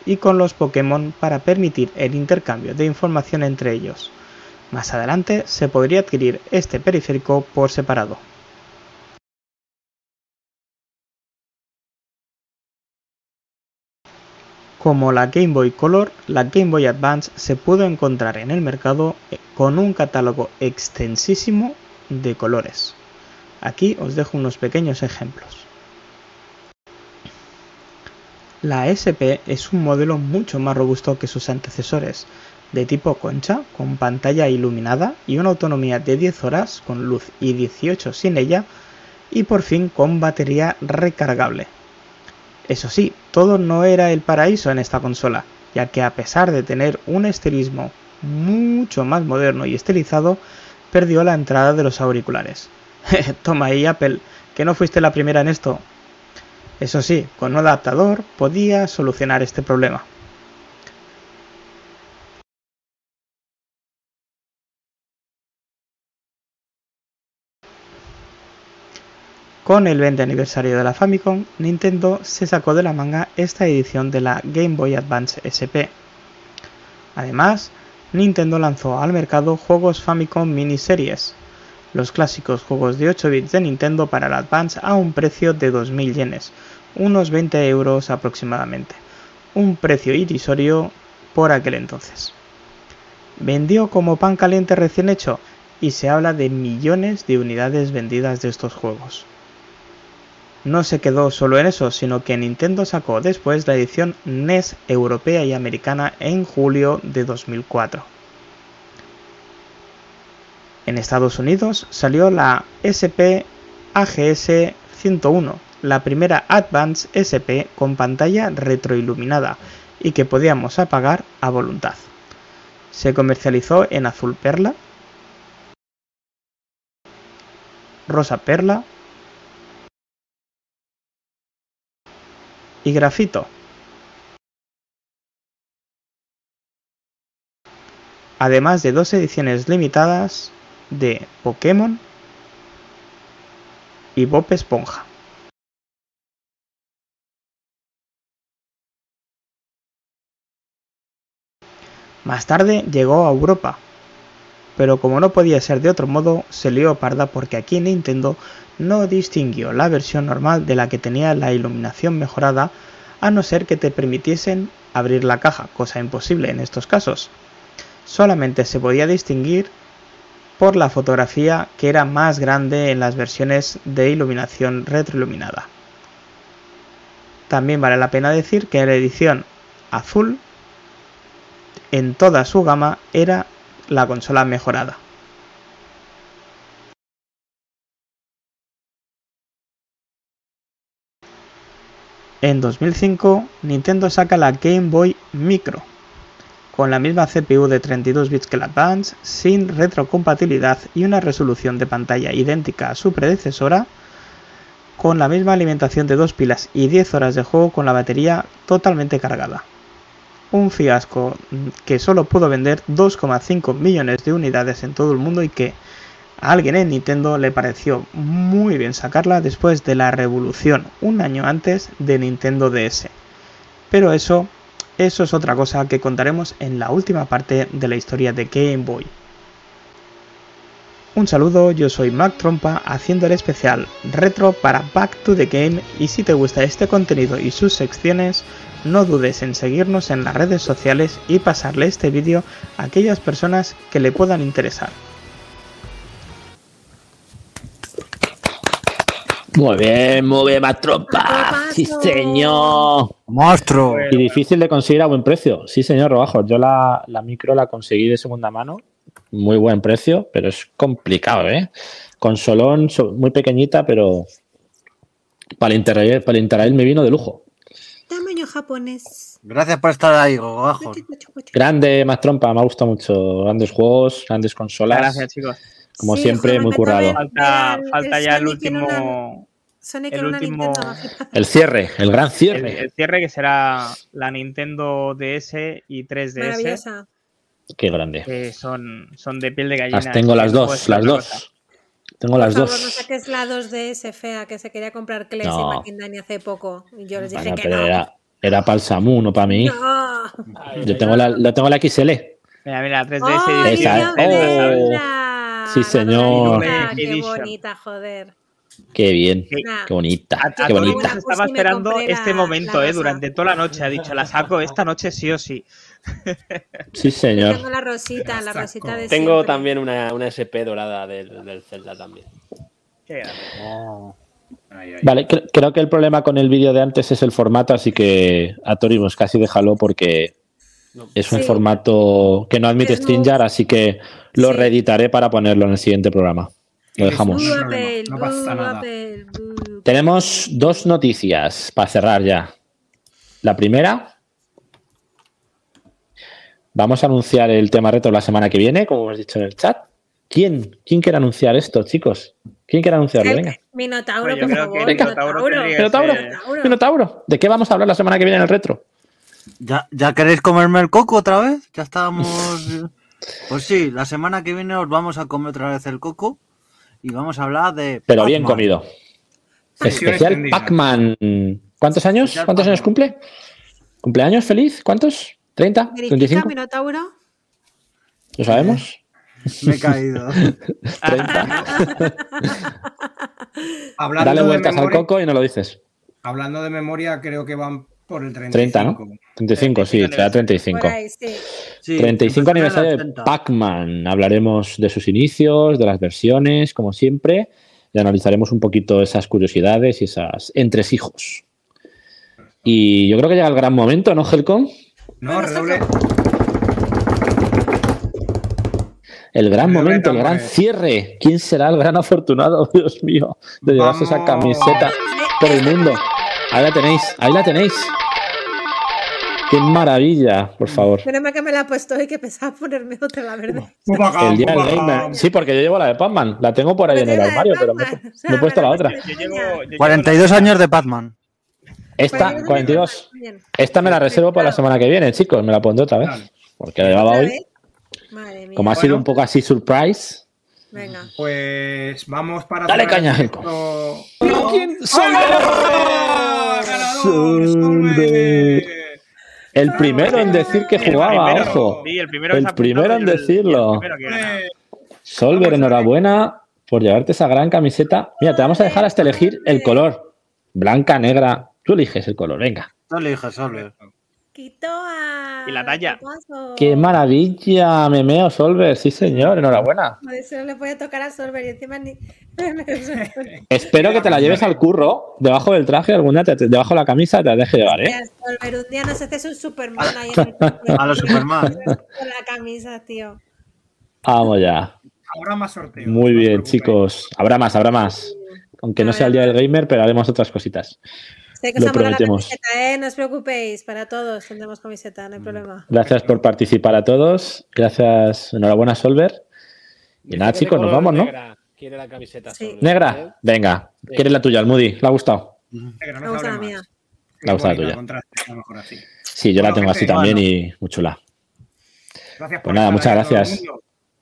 y con los Pokémon para permitir el intercambio de información entre ellos. Más adelante se podría adquirir este periférico por separado. Como la Game Boy Color, la Game Boy Advance se pudo encontrar en el mercado con un catálogo extensísimo de colores. Aquí os dejo unos pequeños ejemplos. La SP es un modelo mucho más robusto que sus antecesores, de tipo concha, con pantalla iluminada y una autonomía de 10 horas con luz y 18 sin ella, y por fin con batería recargable. Eso sí, todo no era el paraíso en esta consola, ya que a pesar de tener un estilismo mucho más moderno y estilizado, perdió la entrada de los auriculares. Toma ahí Apple, que no fuiste la primera en esto. Eso sí, con un adaptador podía solucionar este problema. Con el 20 aniversario de la Famicom, Nintendo se sacó de la manga esta edición de la Game Boy Advance SP. Además, Nintendo lanzó al mercado juegos Famicom Miniseries, los clásicos juegos de 8 bits de Nintendo para el Advance a un precio de 2.000 yenes, unos 20 euros aproximadamente, un precio irrisorio por aquel entonces. Vendió como pan caliente recién hecho y se habla de millones de unidades vendidas de estos juegos. No se quedó solo en eso, sino que Nintendo sacó después la edición NES europea y americana en julio de 2004. En Estados Unidos salió la SP AGS 101, la primera Advance SP con pantalla retroiluminada y que podíamos apagar a voluntad. Se comercializó en azul perla, rosa perla y grafito. Además de dos ediciones limitadas de Pokémon y Bob Esponja. Más tarde llegó a Europa, pero como no podía ser de otro modo, se lió parda porque aquí Nintendo no distinguió la versión normal de la que tenía la iluminación mejorada, a no ser que te permitiesen abrir la caja, cosa imposible en estos casos. Solamente se podía distinguir por la fotografía que era más grande en las versiones de iluminación retroiluminada. También vale la pena decir que la edición azul en toda su gama era la consola mejorada. En 2005, Nintendo saca la Game Boy Micro, con la misma CPU de 32 bits que la Advance, sin retrocompatibilidad y una resolución de pantalla idéntica a su predecesora, con la misma alimentación de dos pilas y 10 horas de juego con la batería totalmente cargada. Un fiasco que solo pudo vender 2,5 millones de unidades en todo el mundo y que a alguien en Nintendo le pareció muy bien sacarla después de la revolución un año antes de Nintendo DS. Pero eso, eso es otra cosa que contaremos en la última parte de la historia de Game Boy. Un saludo, yo soy Mac Trompa haciendo el especial retro para Back to the Game y si te gusta este contenido y sus secciones, no dudes en seguirnos en las redes sociales y pasarle este vídeo a aquellas personas que le puedan interesar. Muy bien, muy bien, más tropa. Sí, señor. ¡Monstruo! Y difícil de conseguir a buen precio. Sí, señor Robajo. Yo la, la micro la conseguí de segunda mano. Muy buen precio, pero es complicado, ¿eh? Consolón so- muy pequeñita, pero para el Interrail, para el Interrail me vino de lujo. Japonés. Gracias por estar ahí, Gogajo. Grande, más trompa, me ha gustado mucho. Grandes juegos, grandes consolas. Gracias, chicos. Como Sí, siempre, muy currado. Falta, El- falta el ya el último. una- Sonic el en una último-. El cierre, el gran cierre. el cierre que será la Nintendo DS y 3DS, Maravillosa. Qué grande. que son, son de piel de gallina. Las tengo las no dos, las dos. cosa. Tengo las favor, no dos. saques la 2DS fea que se quería comprar Kles y No. McIndani hace poco. Y yo les dije Bueno, que no. era, era para el Samu, no para mí. Yo tengo la, lo tengo la XL. Mira, mira, 3DS ¡Ay, edición Esa. Oh. Sí, La señor. Qué bonita, joder. Qué bien. Nah. Qué bonita. A, a Qué bonita. se estaba esperando este la- momento, la eh, durante toda la noche. Ha dicho, la saco esta noche sí o sí. Sí, señor. tengo la rosita, la rosita de Tengo siempre. también una, una SP dorada del, del Zelda también. Qué grande. Vale, cre- creo que el problema con el vídeo de antes es el formato, así que a Toribus casi déjalo porque No. es un Sí. formato que no admite Es muy- StreamYard, así que lo Sí. reeditaré para ponerlo en el siguiente programa. Lo dejamos. Boo No, Apple, no boo pasa nada. Apple, boo. Tenemos dos noticias para cerrar ya. La primera, vamos a anunciar el tema reto la semana que viene, como hemos dicho en el chat. ¿Quién? ¿Quién quiere anunciar esto, chicos? ¿Quién quiere anunciarlo? El Venga. Minotauro, Pues por favor. que. Minotauro ¿de qué vamos a hablar la semana que viene en el retro? ¿Ya, ¿Ya queréis comerme el coco otra vez? Ya estábamos. Pues sí, la semana que viene os vamos a comer otra vez el coco y vamos a hablar de. Pero bien comido. Especial. Pac-Man. ¿Cuántos años? Especial ¿Cuántos años cumple? ¿Cumpleaños feliz? ¿Cuántos? ¿30? Verifica, ¿35? Minotauro. ¿Lo sabemos? Me he caído. 30. Hablando Dale de vueltas al coco y no lo dices. Hablando de memoria, creo que van por el 35. 30, ¿no? 35, sí, será 35. Por ahí, sí. Sí, 35 empezó en el aniversario de 80. Pac-Man. Hablaremos de sus inicios, de las versiones, como siempre, y analizaremos un poquito esas curiosidades y esas entresijos. Y yo creo que llega el gran momento, ¿no, Helcom? No, redoble. El gran momento, el gran cierre. ¿Quién será el gran afortunado, Dios mío, de llevarse esa camiseta por el mundo? Ahí la tenéis, ahí la tenéis. Qué maravilla, por favor. Mal que me la he puesto y que pensaba ponerme otra, la verdad. El día del. Sí, porque yo llevo la de Pac-Man. La tengo por ahí en el armario, pero me, Pac-Man, o sea, me he puesto la otra. Yo llevo, yo llevo 42 la- años de Batman. Esta, Pues yo 42. Bien. Esta me la reservo para la semana que viene, chicos. Me la pondré otra vez. Porque la llevaba ¿Otra hoy. Vez? Madre mía. Como ha sido un poco así surprise. Venga. Pues vamos para. Dale caña, el Helco. ¿Quién? ¡Ah! ¡Ganador! Solver. El primero en decir que El jugaba, primero, ojo. sí, el primero, El primero en decirlo. Solver, enhorabuena por llevarte esa gran camiseta. Mira, te vamos a dejar hasta elegir el color. Blanca, negra. Tú eliges el color, venga. No le dije Solver. Quito a. Y la talla. ¡Qué maravilla! Memeo Solver, sí señor, enhorabuena. No le puede tocar a Solver y encima ni. Espero que te la lleves al curro, debajo del traje, algún día, te- debajo de la camisa, te la deje llevar, ¿eh? Solver, un día nos haces un Superman ahí en el A los Superman. con la camisa, tío. Vamos ya. Habrá más sorteos. Muy no bien, chicos. Habrá más, habrá más. Aunque no sea el día del gamer, pero haremos otras cositas. Sé que Lo la prometemos. camiseta, ¿eh? No os preocupéis, para todos tendremos camiseta, no hay problema. Gracias por participar a todos. Gracias, enhorabuena, Solver. Y nada, chicos, nos vamos, ¿no? negra Quiere la camiseta. Sí. Negra, ¿eh? venga. ¿Quieres la tuya, Almudi? ¿Le ha gustado? Negra, no gusta la mía. más. Me gusta la tuya. mejor así. Sí, yo la tengo así también y muy chula. Gracias Pues nada, estar muchas ahí a todo el gracias.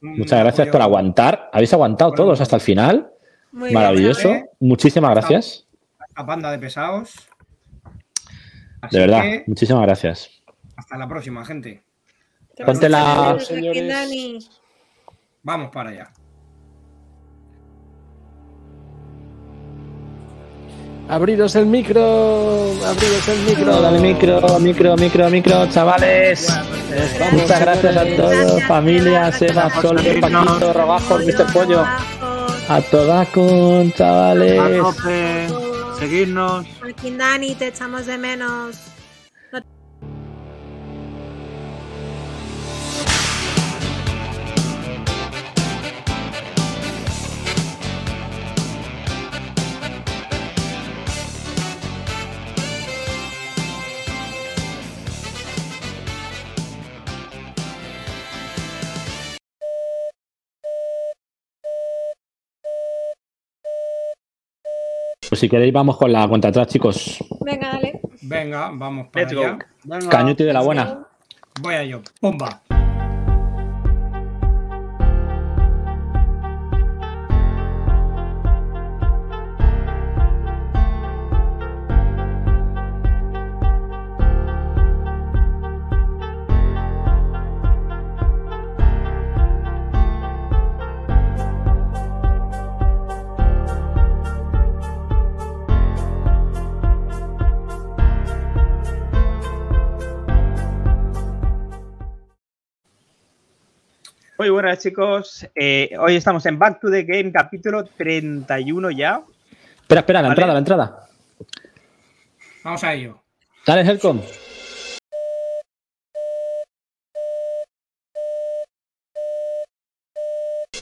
Muchas gracias por aguantar. Habéis aguantado Bueno, todos hasta el final. Muy bien, Maravilloso. ¿eh? Muchísimas gracias. A banda de pesados. Así De verdad, que, muchísimas gracias. hasta la próxima, gente. Ponte la-. Vamos para allá. Abriros el micro. Abriros el micro. Dale micro, micro, micro, micro, chavales. Muchas gracias a todos, familia, Seba, Solver, Paquito, Robajos, Mr. Pollo. A toda con, A chavales. Tope. Seguirnos. Joaquín Dani, te echamos de menos. Pues si queréis, vamos con la cuenta atrás, chicos. Venga, dale. Venga, vamos para Let's go. allá. Venga. Cañuti de la buena. Voy a yo. Pumba. Muy buenas chicos, Eh, hoy estamos en Back to the Game capítulo 31 ya. Espera, espera, la Vale. entrada, la entrada. Vamos a ello. Dale, Helcom.